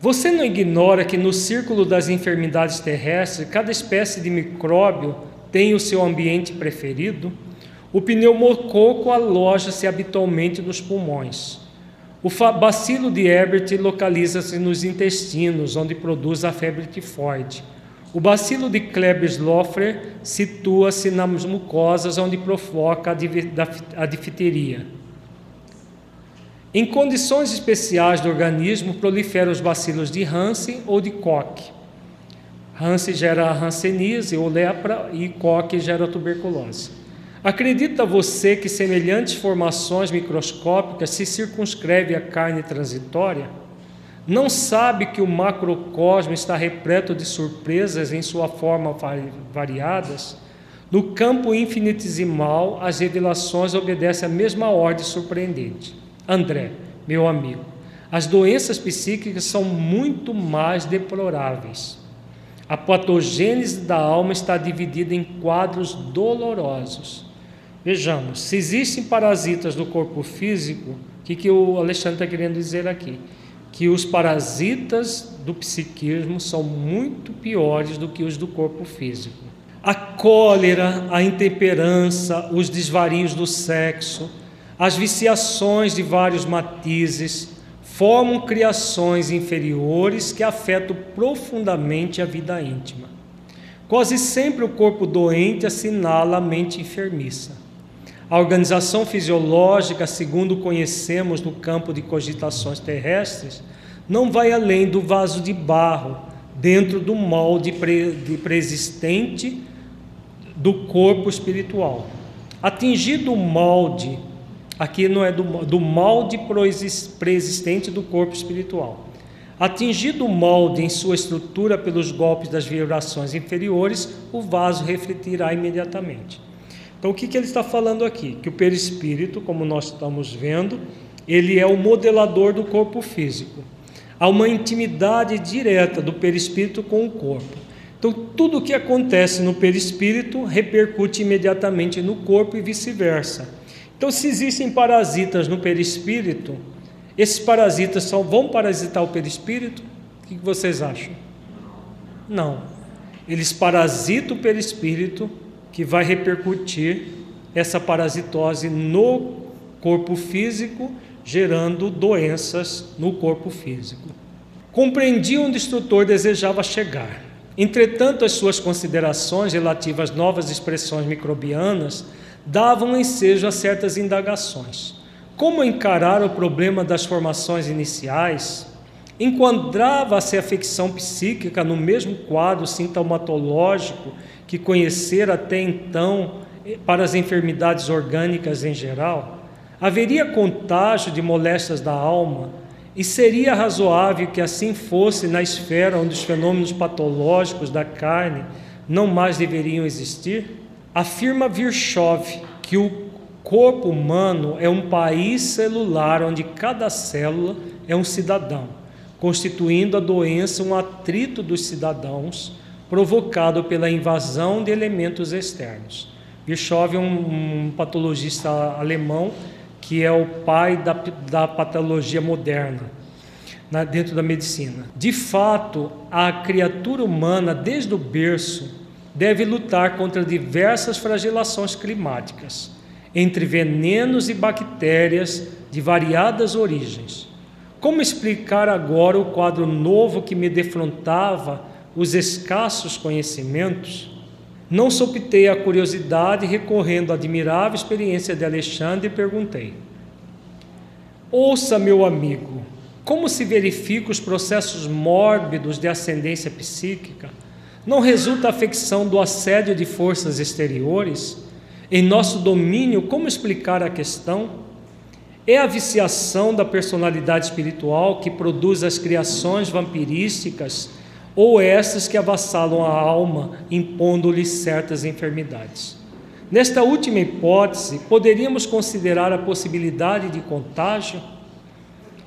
Você não ignora que no círculo das enfermidades terrestres, cada espécie de micróbio tem o seu ambiente preferido? O pneumococo aloja-se habitualmente nos pulmões. O bacilo de Herbert localiza-se nos intestinos, onde produz a febre tifoide. O bacilo de Klebsiella situa-se nas mucosas, onde provoca a difteria. Em condições especiais do organismo, proliferam os bacilos de Hansen ou de Koch. Hansen gera a hanseníase ou lepra e Koch gera a tuberculose. Acredita você que semelhantes formações microscópicas se circunscrevem à carne transitória? Não sabe que o macrocosmo está repleto de surpresas em sua forma variadas? No campo infinitesimal, as revelações obedecem à mesma ordem surpreendente. André, meu amigo, as doenças psíquicas são muito mais deploráveis. A patogênese da alma está dividida em quadros dolorosos. Vejamos, se existem parasitas no corpo físico, o que, que o Alexandre está querendo dizer aqui? Que os parasitas do psiquismo são muito piores do que os do corpo físico. A cólera, a intemperança, os desvarios do sexo, as viciações de vários matizes formam criações inferiores que afetam profundamente a vida íntima. Quase sempre o corpo doente assinala a mente enfermiça. A organização fisiológica, segundo conhecemos no campo de cogitações terrestres, não vai além do vaso de barro dentro do molde preexistente do corpo espiritual. Atingido o molde Aqui não é do, do molde preexistente do corpo espiritual. Atingido o molde em sua estrutura pelos golpes das vibrações inferiores, o vaso refletirá imediatamente. Então, o que, que ele está falando aqui? Que o perispírito, como nós estamos vendo, ele é o modelador do corpo físico. Há uma intimidade direta do perispírito com o corpo. Então, tudo o que acontece no perispírito repercute imediatamente no corpo e vice-versa. Então, se existem parasitas no perispírito, esses parasitas só vão parasitar o perispírito? O que vocês acham? Não. Eles parasitam o perispírito, que vai repercutir essa parasitose no corpo físico, gerando doenças no corpo físico. Compreendi onde o instrutor desejava chegar. Entretanto, as suas considerações relativas às novas expressões microbianas davam ensejo a certas indagações. Como encarar o problema das formações iniciais? Enquadrava-se a afecção psíquica no mesmo quadro sintomatológico que conhecer até então eh, para as enfermidades orgânicas em geral? Haveria contágio de moléstias da alma? E seria razoável que assim fosse na esfera onde os fenômenos patológicos da carne não mais deveriam existir? Afirma Virchow que o corpo humano é um país celular onde cada célula é um cidadão, constituindo a doença um atrito dos cidadãos provocado pela invasão de elementos externos. Virchow é um, um patologista alemão que é o pai da, da patologia moderna. na, dentro da medicina. De fato, a criatura humana, desde o berço, deve lutar contra diversas flagelações climáticas, entre venenos e bactérias de variadas origens. Como explicar agora o quadro novo que me defrontava os escassos conhecimentos? Não sopitei a curiosidade, recorrendo à admirável experiência de Alexandre, e perguntei: Ouça, meu amigo, como se verificam os processos mórbidos de ascendência psíquica? Não resulta a afecção do assédio de forças exteriores? Em nosso domínio, como explicar a questão? É a viciação da personalidade espiritual que produz as criações vampirísticas ou essas que avassalam a alma, impondo-lhe certas enfermidades. Nesta última hipótese, poderíamos considerar a possibilidade de contágio?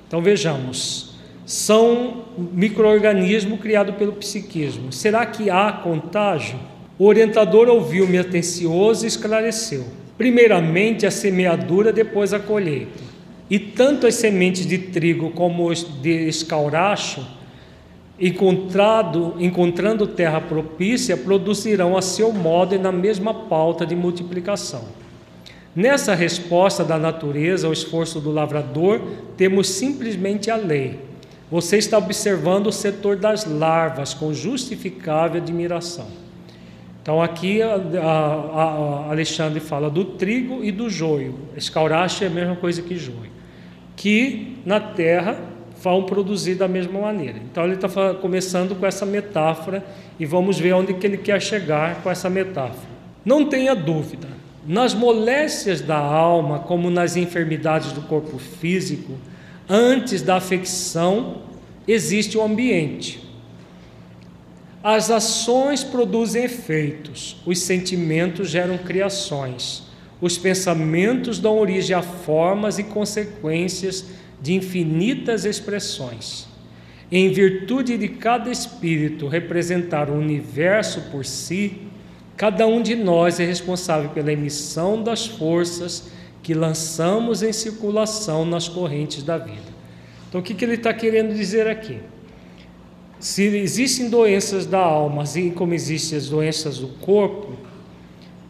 Então vejamos, são microorganismo criado pelo psiquismo. Será que há contágio? O orientador ouviu-me atencioso e esclareceu. Primeiramente a semeadura, depois a colheita. E tanto as sementes de trigo como de escauracho encontrado, encontrando terra propícia, produzirão a seu modo e na mesma pauta de multiplicação. Nessa resposta da natureza ao esforço do lavrador, temos simplesmente a lei. Você está observando o setor das larvas com justificável admiração. Então aqui a, a, a Alexandre fala do trigo e do joio. Escaurache é a mesma coisa que joio, que na terra vão produzir da mesma maneira. Então ele está começando com essa metáfora e vamos ver onde que ele quer chegar com essa metáfora. Não tenha dúvida, nas moléstias da alma, como nas enfermidades do corpo físico, antes da afecção existe o ambiente. As ações produzem efeitos, os sentimentos geram criações, os pensamentos dão origem a formas e consequências de infinitas expressões. Em virtude de cada espírito representar o universo por si, cada um de nós é responsável pela emissão das forças que lançamos em circulação nas correntes da vida. Então, o que, ele está querendo dizer aqui? Se existem doenças da alma, assim como existem as doenças do corpo,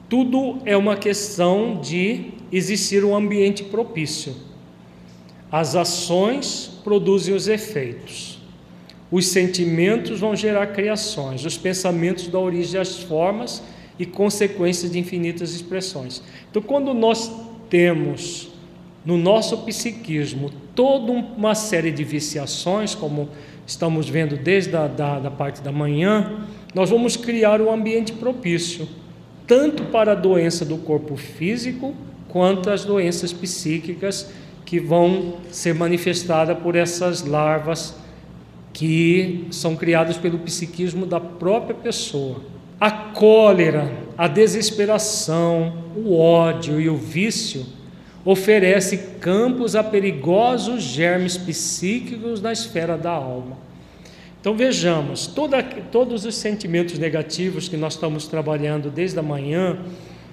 tudo é uma questão de existir um ambiente propício. As ações produzem os efeitos. Os sentimentos vão gerar criações, os pensamentos dão origem às formas e consequências de infinitas expressões. Então, quando nós temos no nosso psiquismo toda uma série de viciações, como estamos vendo desde a da, da parte da manhã, nós vamos criar um ambiente propício, tanto para a doença do corpo físico, quanto as doenças psíquicas que vão ser manifestadas por essas larvas que são criadas pelo psiquismo da própria pessoa. A cólera, a desesperação, o ódio e o vício oferece campos a perigosos germes psíquicos na esfera da alma. Então vejamos, toda, todos os sentimentos negativos que nós estamos trabalhando desde a manhã,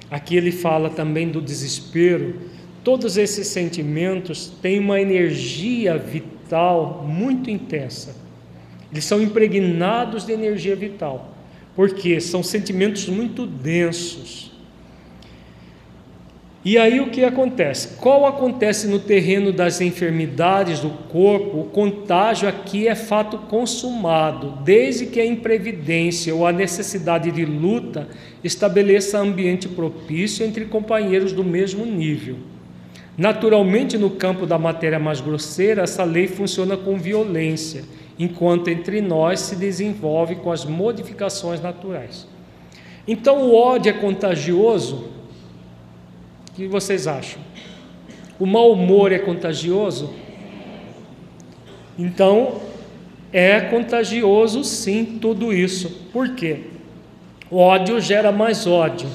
aqui ele fala também do desespero, Todos esses sentimentos têm uma energia vital muito intensa. Eles são impregnados de energia vital, porque são sentimentos muito densos. E aí o que acontece? Qual acontece no terreno das enfermidades do corpo? O contágio aqui é fato consumado, desde que a imprevidência ou a necessidade de luta estabeleça ambiente propício entre companheiros do mesmo nível. Naturalmente, no campo da matéria mais grosseira, essa lei funciona com violência, enquanto entre nós se desenvolve com as modificações naturais. Então, o ódio é contagioso? O que vocês acham? O mau humor é contagioso? Então, é contagioso sim tudo isso. Por quê? O ódio gera mais ódio.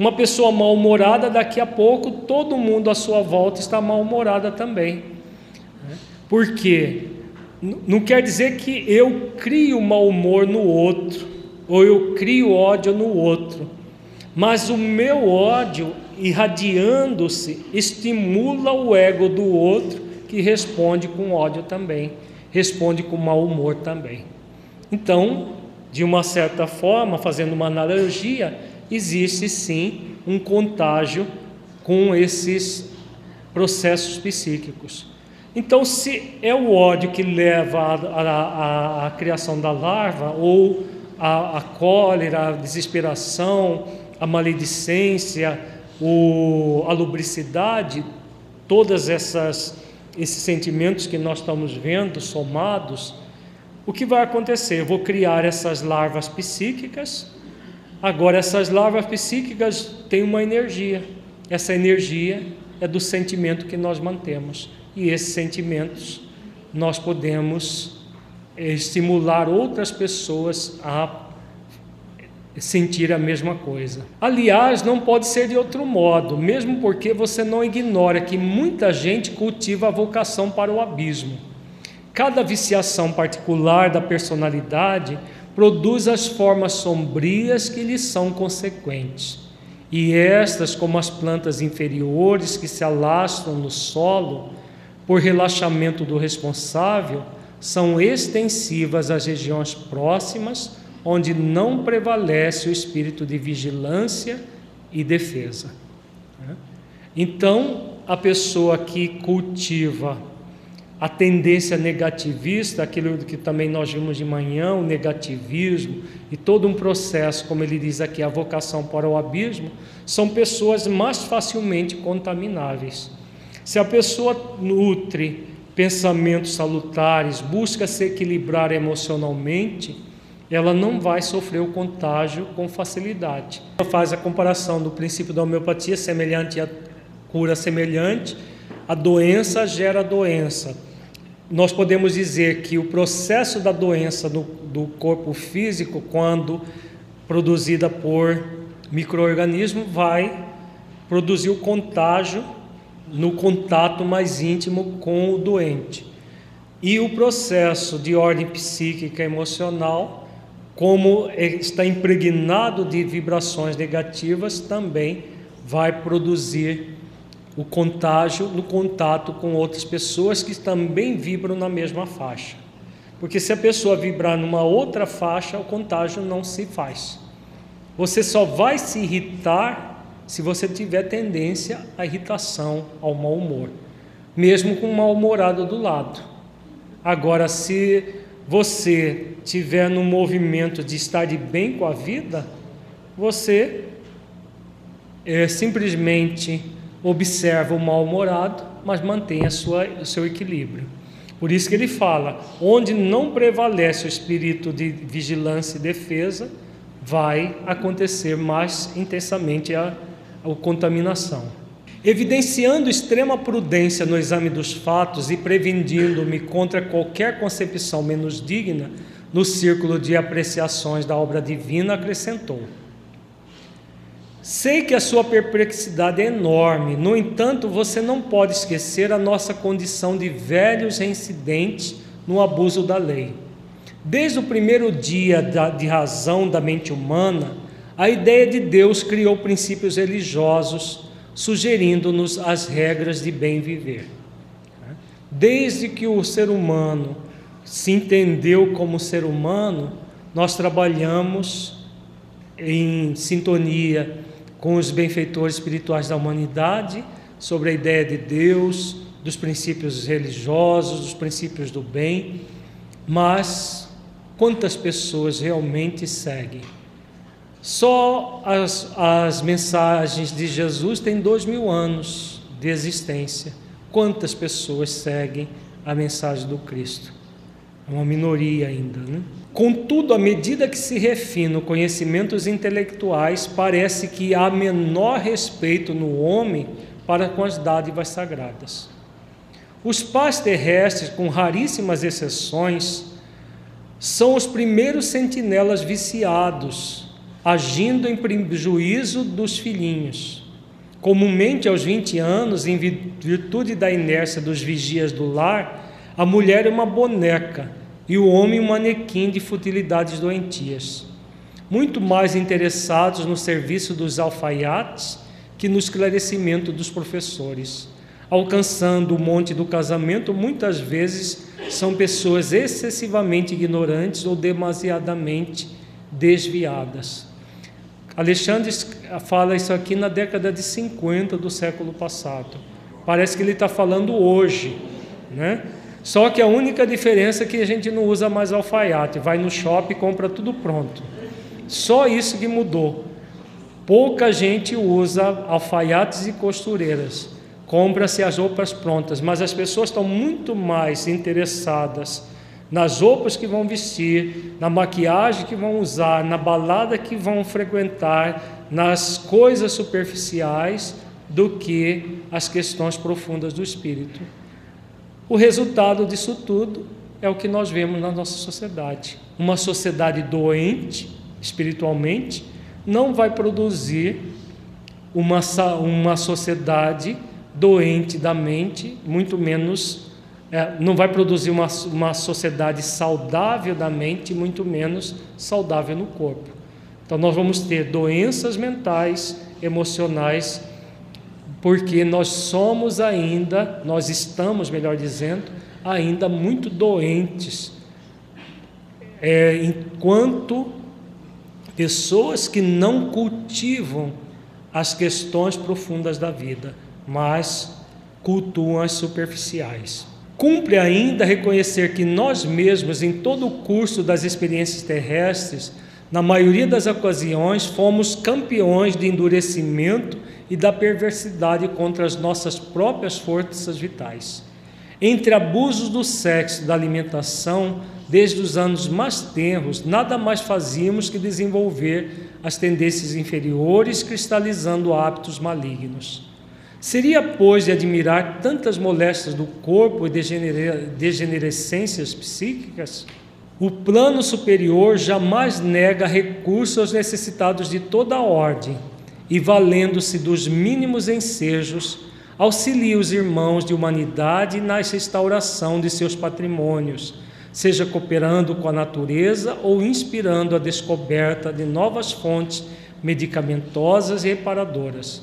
Uma pessoa mal-humorada, daqui a pouco todo mundo à sua volta está mal-humorada também. Por quê? Não quer dizer que eu crio mau humor no outro, ou eu crio ódio no outro, mas o meu ódio, irradiando-se, estimula o ego do outro, que responde com ódio também. responde com mau humor também. Então, de uma certa forma, fazendo uma analogia, existe sim um contágio com esses processos psíquicos. Então, se é o ódio que leva à criação da larva, ou a, cólera, a desesperação, a maledicência, o, a lubricidade, todas essas esses sentimentos que nós estamos vendo somados, o que vai acontecer? Eu vou criar essas larvas psíquicas. Agora, essas larvas psíquicas têm uma energia. Essa energia é do sentimento que nós mantemos. E esses sentimentos nós podemos estimular outras pessoas a sentir a mesma coisa. Aliás, não pode ser de outro modo, mesmo porque você não ignora que muita gente cultiva a vocação para o abismo. Cada viciação particular da personalidade produz as formas sombrias que lhes são consequentes. E estas, como as plantas inferiores que se alastram no solo por relaxamento do responsável, são extensivas às regiões próximas onde não prevalece o espírito de vigilância e defesa. Então, a pessoa que cultiva a tendência negativista, aquilo que também nós vimos de manhã, o negativismo e todo um processo, como ele diz aqui, a vocação para o abismo, são pessoas mais facilmente contamináveis. Se a pessoa nutre pensamentos salutares, busca se equilibrar emocionalmente, ela não vai sofrer o contágio com facilidade. Ela faz a comparação do princípio da homeopatia semelhante à cura semelhante, a doença gera doença. Nós podemos dizer que o processo da doença do, do corpo físico, quando produzida por microorganismo, vai produzir o contágio no contato mais íntimo com o doente. E o processo de ordem psíquica emocional como está impregnado de vibrações negativas, também vai produzir o contágio no contato com outras pessoas que também vibram na mesma faixa. Porque se a pessoa vibrar numa outra faixa, o contágio não se faz. Você só vai se irritar se você tiver tendência à irritação, ao mau humor, mesmo com um mal-humorado do lado. Agora, se você tiver no movimento de estar de bem com a vida, você é, simplesmente observa o mal-humorado, mas mantém a sua, o seu equilíbrio. Por isso que ele fala: onde não prevalece o espírito de vigilância e defesa, vai acontecer mais intensamente a, a contaminação. Evidenciando extrema prudência no exame dos fatos e prevenindo-me contra qualquer concepção menos digna, no círculo de apreciações da obra divina, acrescentou: Sei que a sua perplexidade é enorme, no entanto, você não pode esquecer a nossa condição de velhos reincidentes no abuso da lei. Desde o primeiro dia de razão da mente humana, a ideia de Deus criou princípios religiosos sugerindo-nos as regras de bem viver. Desde que o ser humano se entendeu como ser humano, nós trabalhamos em sintonia com os benfeitores espirituais da humanidade sobre a ideia de Deus, dos princípios religiosos, dos princípios do bem, mas quantas pessoas realmente seguem? Só as, as mensagens de Jesus têm dois mil anos de existência. Quantas pessoas seguem a mensagem do Cristo? Uma minoria ainda, né? Contudo, à medida que se refina conhecimentos intelectuais, parece que há menor respeito no homem para com as dádivas sagradas. Os pais terrestres, com raríssimas exceções, são os primeiros sentinelas viciados agindo em prejuízo dos filhinhos. Comumente aos 20 anos, em virtude da inércia dos vigias do lar, a mulher é uma boneca e o homem um manequim de futilidades doentias. Muito mais interessados no serviço dos alfaiates que no esclarecimento dos professores. alcançando o monte do casamento, muitas vezes são pessoas excessivamente ignorantes ou demasiadamente desviadas. Alexandre fala isso aqui na década de 50 do século passado. Parece que ele está falando hoje, né? Só que a única diferença é que a gente não usa mais alfaiate, vai no shopping e compra tudo pronto. Só isso que mudou. Pouca gente usa alfaiates e costureiras. Compra-se as roupas prontas, mas as pessoas estão muito mais interessadas nas roupas que vão vestir, na maquiagem que vão usar, na balada que vão frequentar, nas coisas superficiais do que as questões profundas do espírito. O resultado disso tudo é o que nós vemos na nossa sociedade. Uma sociedade doente espiritualmente não vai produzir uma, uma sociedade doente da mente, muito menos, é, não vai produzir uma, uma sociedade saudável da mente, muito menos saudável no corpo. Então, nós vamos ter doenças mentais, emocionais, porque nós somos ainda, nós estamos, melhor dizendo, ainda muito doentes, é, enquanto pessoas que não cultivam as questões profundas da vida, mas cultuam as superficiais. Cumpre ainda reconhecer que nós mesmos, em todo o curso das experiências terrestres, na maioria das ocasiões, fomos campeões de endurecimento e da perversidade contra as nossas próprias forças vitais. Entre abusos do sexo da alimentação, desde os anos mais tenros, nada mais fazíamos que desenvolver as tendências inferiores, cristalizando hábitos malignos. Seria, pois, de admirar tantas moléstias do corpo e degenerescências psíquicas? O plano superior jamais nega recursos aos necessitados de toda a ordem e, valendo-se dos mínimos ensejos, auxilia os irmãos de humanidade na restauração de seus patrimônios, seja cooperando com a natureza ou inspirando a descoberta de novas fontes medicamentosas e reparadoras.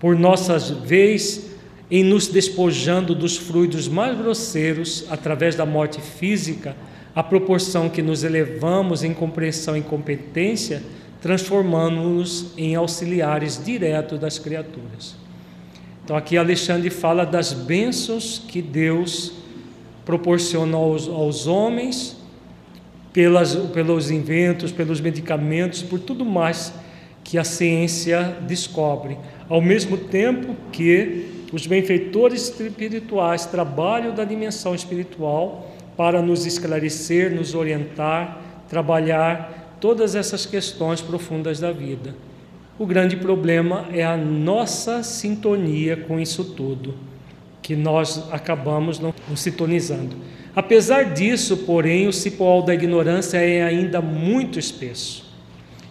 Por nossa vez, em nos despojando dos fluidos mais grosseiros através da morte física, à proporção que nos elevamos em compreensão e competência, transformando-nos em auxiliares diretos das criaturas. Então, aqui Alexandre fala das bênçãos que Deus proporciona aos, aos homens, pelas, pelos inventos, pelos medicamentos, por tudo mais que a ciência descobre, ao mesmo tempo que os benfeitores espirituais trabalham da dimensão espiritual para nos esclarecer, nos orientar, trabalhar todas essas questões profundas da vida. O grande problema é a nossa sintonia com isso tudo, que nós acabamos não, não sintonizando. Apesar disso, porém, o cipoal da ignorância é ainda muito espesso.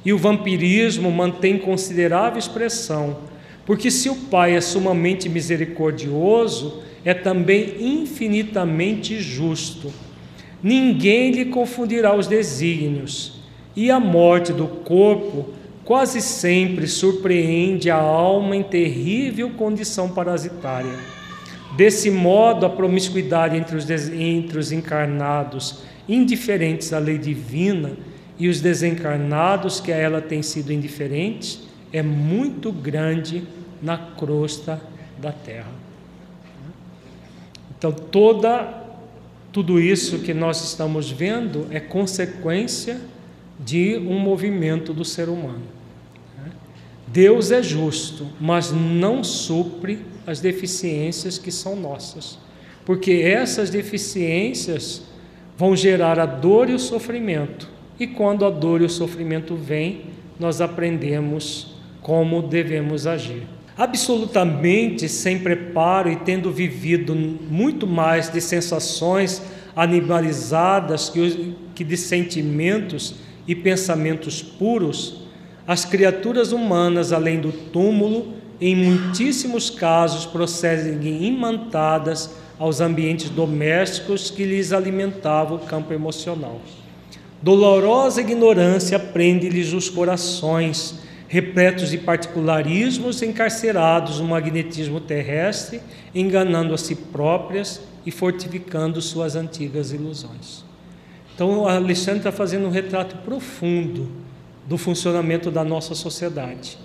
E o vampirismo mantém considerável expressão, porque se o Pai é sumamente misericordioso, é também infinitamente justo. Ninguém lhe confundirá os desígnios, e a morte do corpo quase sempre surpreende a alma em terrível condição parasitária. Desse modo, a promiscuidade entre os, entre os encarnados indiferentes à lei divina e os desencarnados que a ela têm sido indiferentes é muito grande na crosta da terra. Então, toda tudo isso que nós estamos vendo é consequência de um movimento do ser humano. Deus é justo, mas não supre as deficiências que são nossas, porque essas deficiências vão gerar a dor e o sofrimento, e quando a dor e o sofrimento vêm, nós aprendemos como devemos agir absolutamente sem preparo e tendo vivido muito mais de sensações animalizadas que, que de sentimentos e pensamentos puros, as criaturas humanas, além do túmulo, em muitíssimos casos prosseguem imantadas aos ambientes domésticos que lhes alimentavam o campo emocional. Dolorosa ignorância prende-lhes os corações, repletos de particularismos, encarcerados no magnetismo terrestre, enganando a si próprias e fortificando suas antigas ilusões. Então, o Alexandre está fazendo um retrato profundo do funcionamento da nossa sociedade.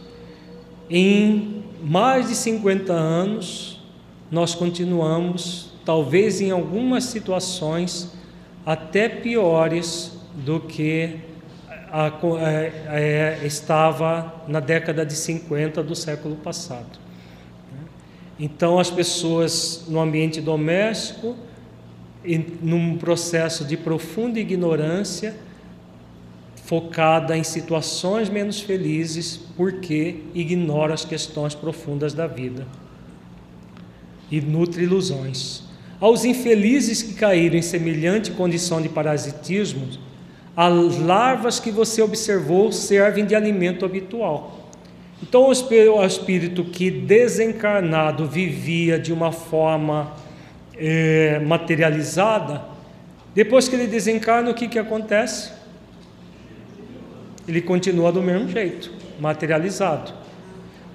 Em mais de 50 anos, nós continuamos, talvez em algumas situações, até piores do que a, a, é, estava na década de 50 do século passado. Então, as pessoas no ambiente doméstico, num processo de profunda ignorância, focada em situações menos felizes, porque ignora as questões profundas da vida e nutre ilusões. Aos infelizes que caíram em semelhante condição de parasitismo, as larvas que você observou servem de alimento habitual. Então, o espírito que desencarnado vivia de uma forma é, materializada, depois que ele desencarna, o que, que acontece? Ele continua do mesmo jeito, materializado.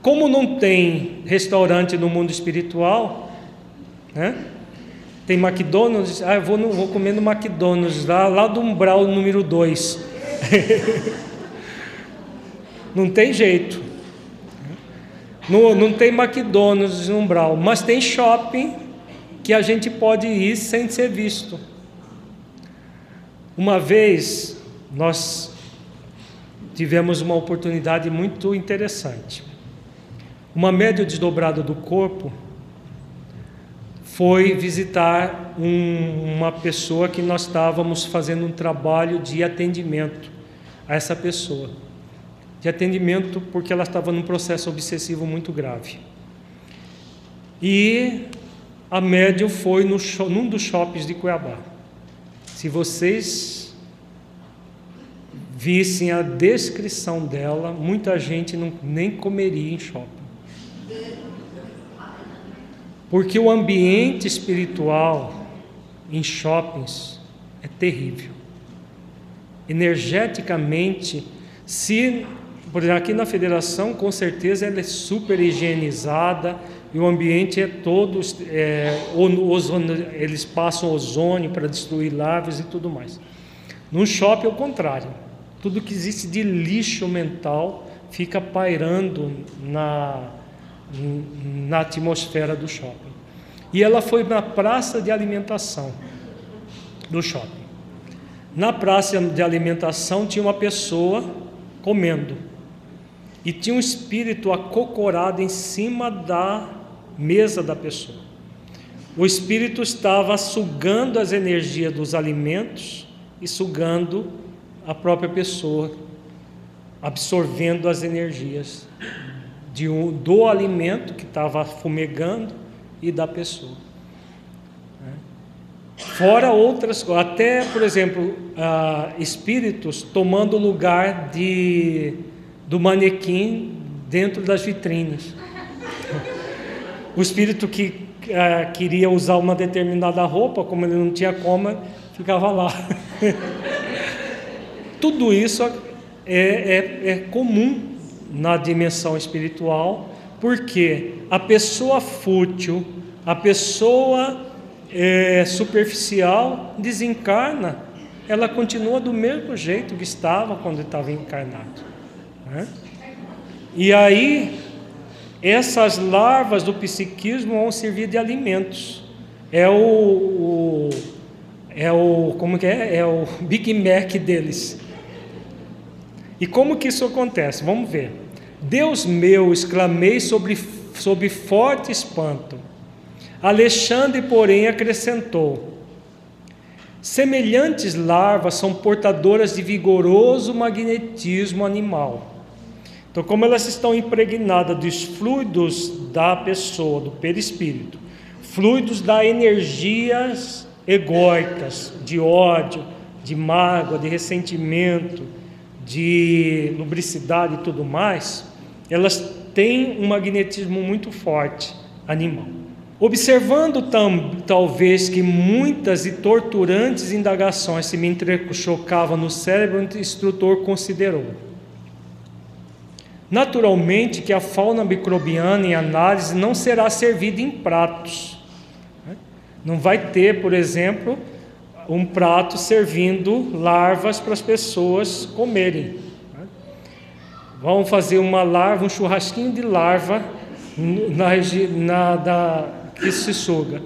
Como não tem restaurante no mundo espiritual, né? Tem McDonald's, ah, eu vou, no, vou comer no McDonald's, lá, lá do umbral número 2. não tem jeito. Não, não tem McDonald's no umbral, mas tem shopping que a gente pode ir sem ser visto. Uma vez nós tivemos uma oportunidade muito interessante. Uma média desdobrada do corpo foi visitar um, uma pessoa que nós estávamos fazendo um trabalho de atendimento a essa pessoa. De atendimento porque ela estava num processo obsessivo muito grave. E a médium foi no, num dos shoppings de Cuiabá. Se vocês vissem a descrição dela, muita gente não, nem comeria em shopping. Porque o ambiente espiritual em shoppings é terrível. Energeticamente, se por exemplo, aqui na federação, com certeza ela é super higienizada e o ambiente é todo, é, ozônio, eles passam ozônio para destruir larvas e tudo mais. No shopping é o contrário. Tudo que existe de lixo mental fica pairando na, na atmosfera do shopping. E ela foi na praça de alimentação do shopping. Na praça de alimentação tinha uma pessoa comendo. E tinha um espírito acocorado em cima da mesa da pessoa. O espírito estava sugando as energias dos alimentos e sugando a própria pessoa, absorvendo as energias de um, do alimento que estava fumegando e da pessoa. Né? Fora outras coisas, até, por exemplo, espíritos tomando o lugar de, do manequim dentro das vitrinas. O espírito que ah, queria usar uma determinada roupa, como ele não tinha como, ficava lá. Tudo isso é, é, é comum na dimensão espiritual, porque a pessoa fútil, a pessoa é, superficial desencarna, ela continua do mesmo jeito que estava quando estava encarnado. Né? E aí, essas larvas do psiquismo vão servir de alimentos. É o, o é o como que é? É o Big Mac deles. E como que isso acontece? Vamos ver. Deus meu, exclamei sobre, sobre forte espanto. Alexandre, porém, acrescentou: Semelhantes larvas são portadoras de vigoroso magnetismo animal. Então, como elas estão impregnadas dos fluidos da pessoa, do perispírito, fluidos da energias egóicas, de ódio, de mágoa, de ressentimento, de lubricidade e tudo mais, elas têm um magnetismo muito forte animal. Observando tam, talvez que muitas e torturantes indagações se me entrechocavam no cérebro, o instrutor considerou. Naturalmente que a fauna microbiana em análise não será servida em pratos. Né? Não vai ter, por exemplo, um prato servindo larvas para as pessoas comerem. Né? Vamos fazer uma larva, um churrasquinho de larva na, na, da, que se suga.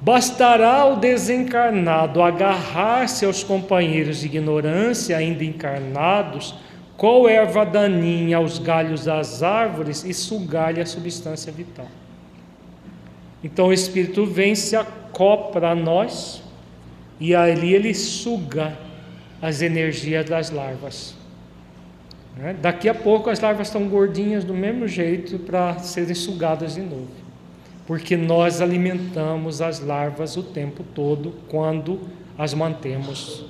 Bastará o desencarnado agarrar-se aos companheiros de ignorância ainda encarnados, qual erva daninha aos galhos das árvores e sugar-lhe a substância vital. Então o Espírito vem, se acopla a nós e ali ele suga as energias das larvas. Né? Daqui a pouco as larvas estão gordinhas do mesmo jeito para serem sugadas de novo, porque nós alimentamos as larvas o tempo todo quando as mantemos,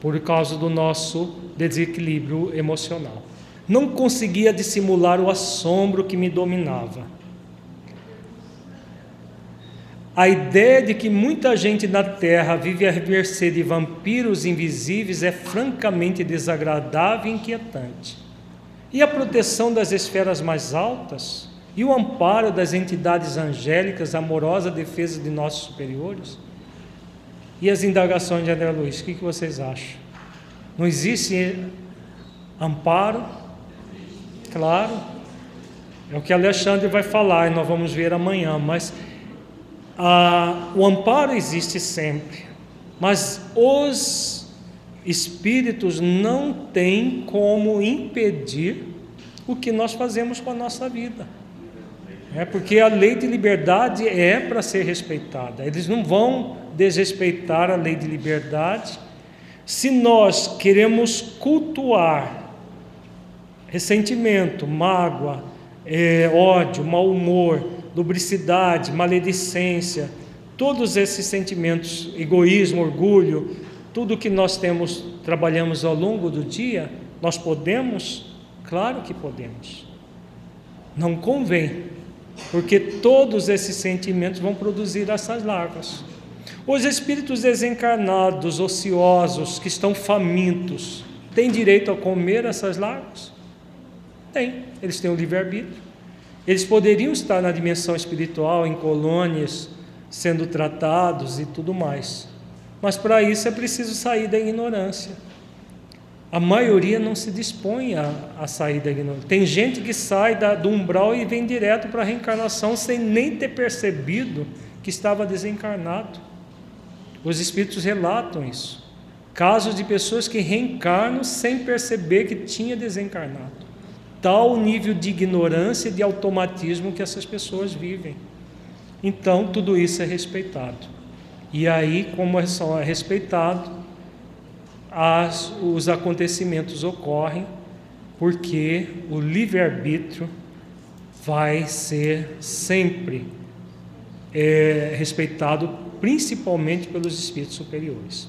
por causa do nosso desequilíbrio emocional. Não conseguia dissimular o assombro que me dominava. A ideia de que muita gente na Terra vive à mercê de vampiros invisíveis é francamente desagradável e inquietante. E a proteção das esferas mais altas? E o amparo das entidades angélicas, a amorosa defesa de nossos superiores? E as indagações de André Luiz, o que, vocês acham? Não existe amparo? Claro, é o que Alexandre vai falar e nós vamos ver amanhã, mas ah, o amparo existe sempre, mas os espíritos não têm como impedir o que nós fazemos com a nossa vida. É porque a lei de liberdade é para ser respeitada. Eles não vão desrespeitar a lei de liberdade. Se nós queremos cultuar ressentimento, mágoa, é, ódio, mau humor, lubricidade, maledicência, todos esses sentimentos, egoísmo, orgulho, tudo que nós temos, trabalhamos ao longo do dia, nós podemos? Claro que podemos. Não convém, porque todos esses sentimentos vão produzir essas larvas. Os espíritos desencarnados, ociosos, que estão famintos, têm direito a comer essas larvas? Tem, eles têm o livre-arbítrio. Eles poderiam estar na dimensão espiritual, em colônias, sendo tratados e tudo mais. Mas para isso é preciso sair da ignorância. A maioria não se dispõe a, a sair da ignorância. Tem gente que sai da, do umbral e vem direto para a reencarnação sem nem ter percebido que estava desencarnado. Os espíritos relatam isso. Casos de pessoas que reencarnam sem perceber que tinha desencarnado. Tal nível de ignorância e de automatismo que essas pessoas vivem. Então, tudo isso é respeitado. E aí, como é é respeitado, as, os acontecimentos ocorrem porque o livre-arbítrio vai ser sempre é, respeitado, principalmente pelos espíritos superiores.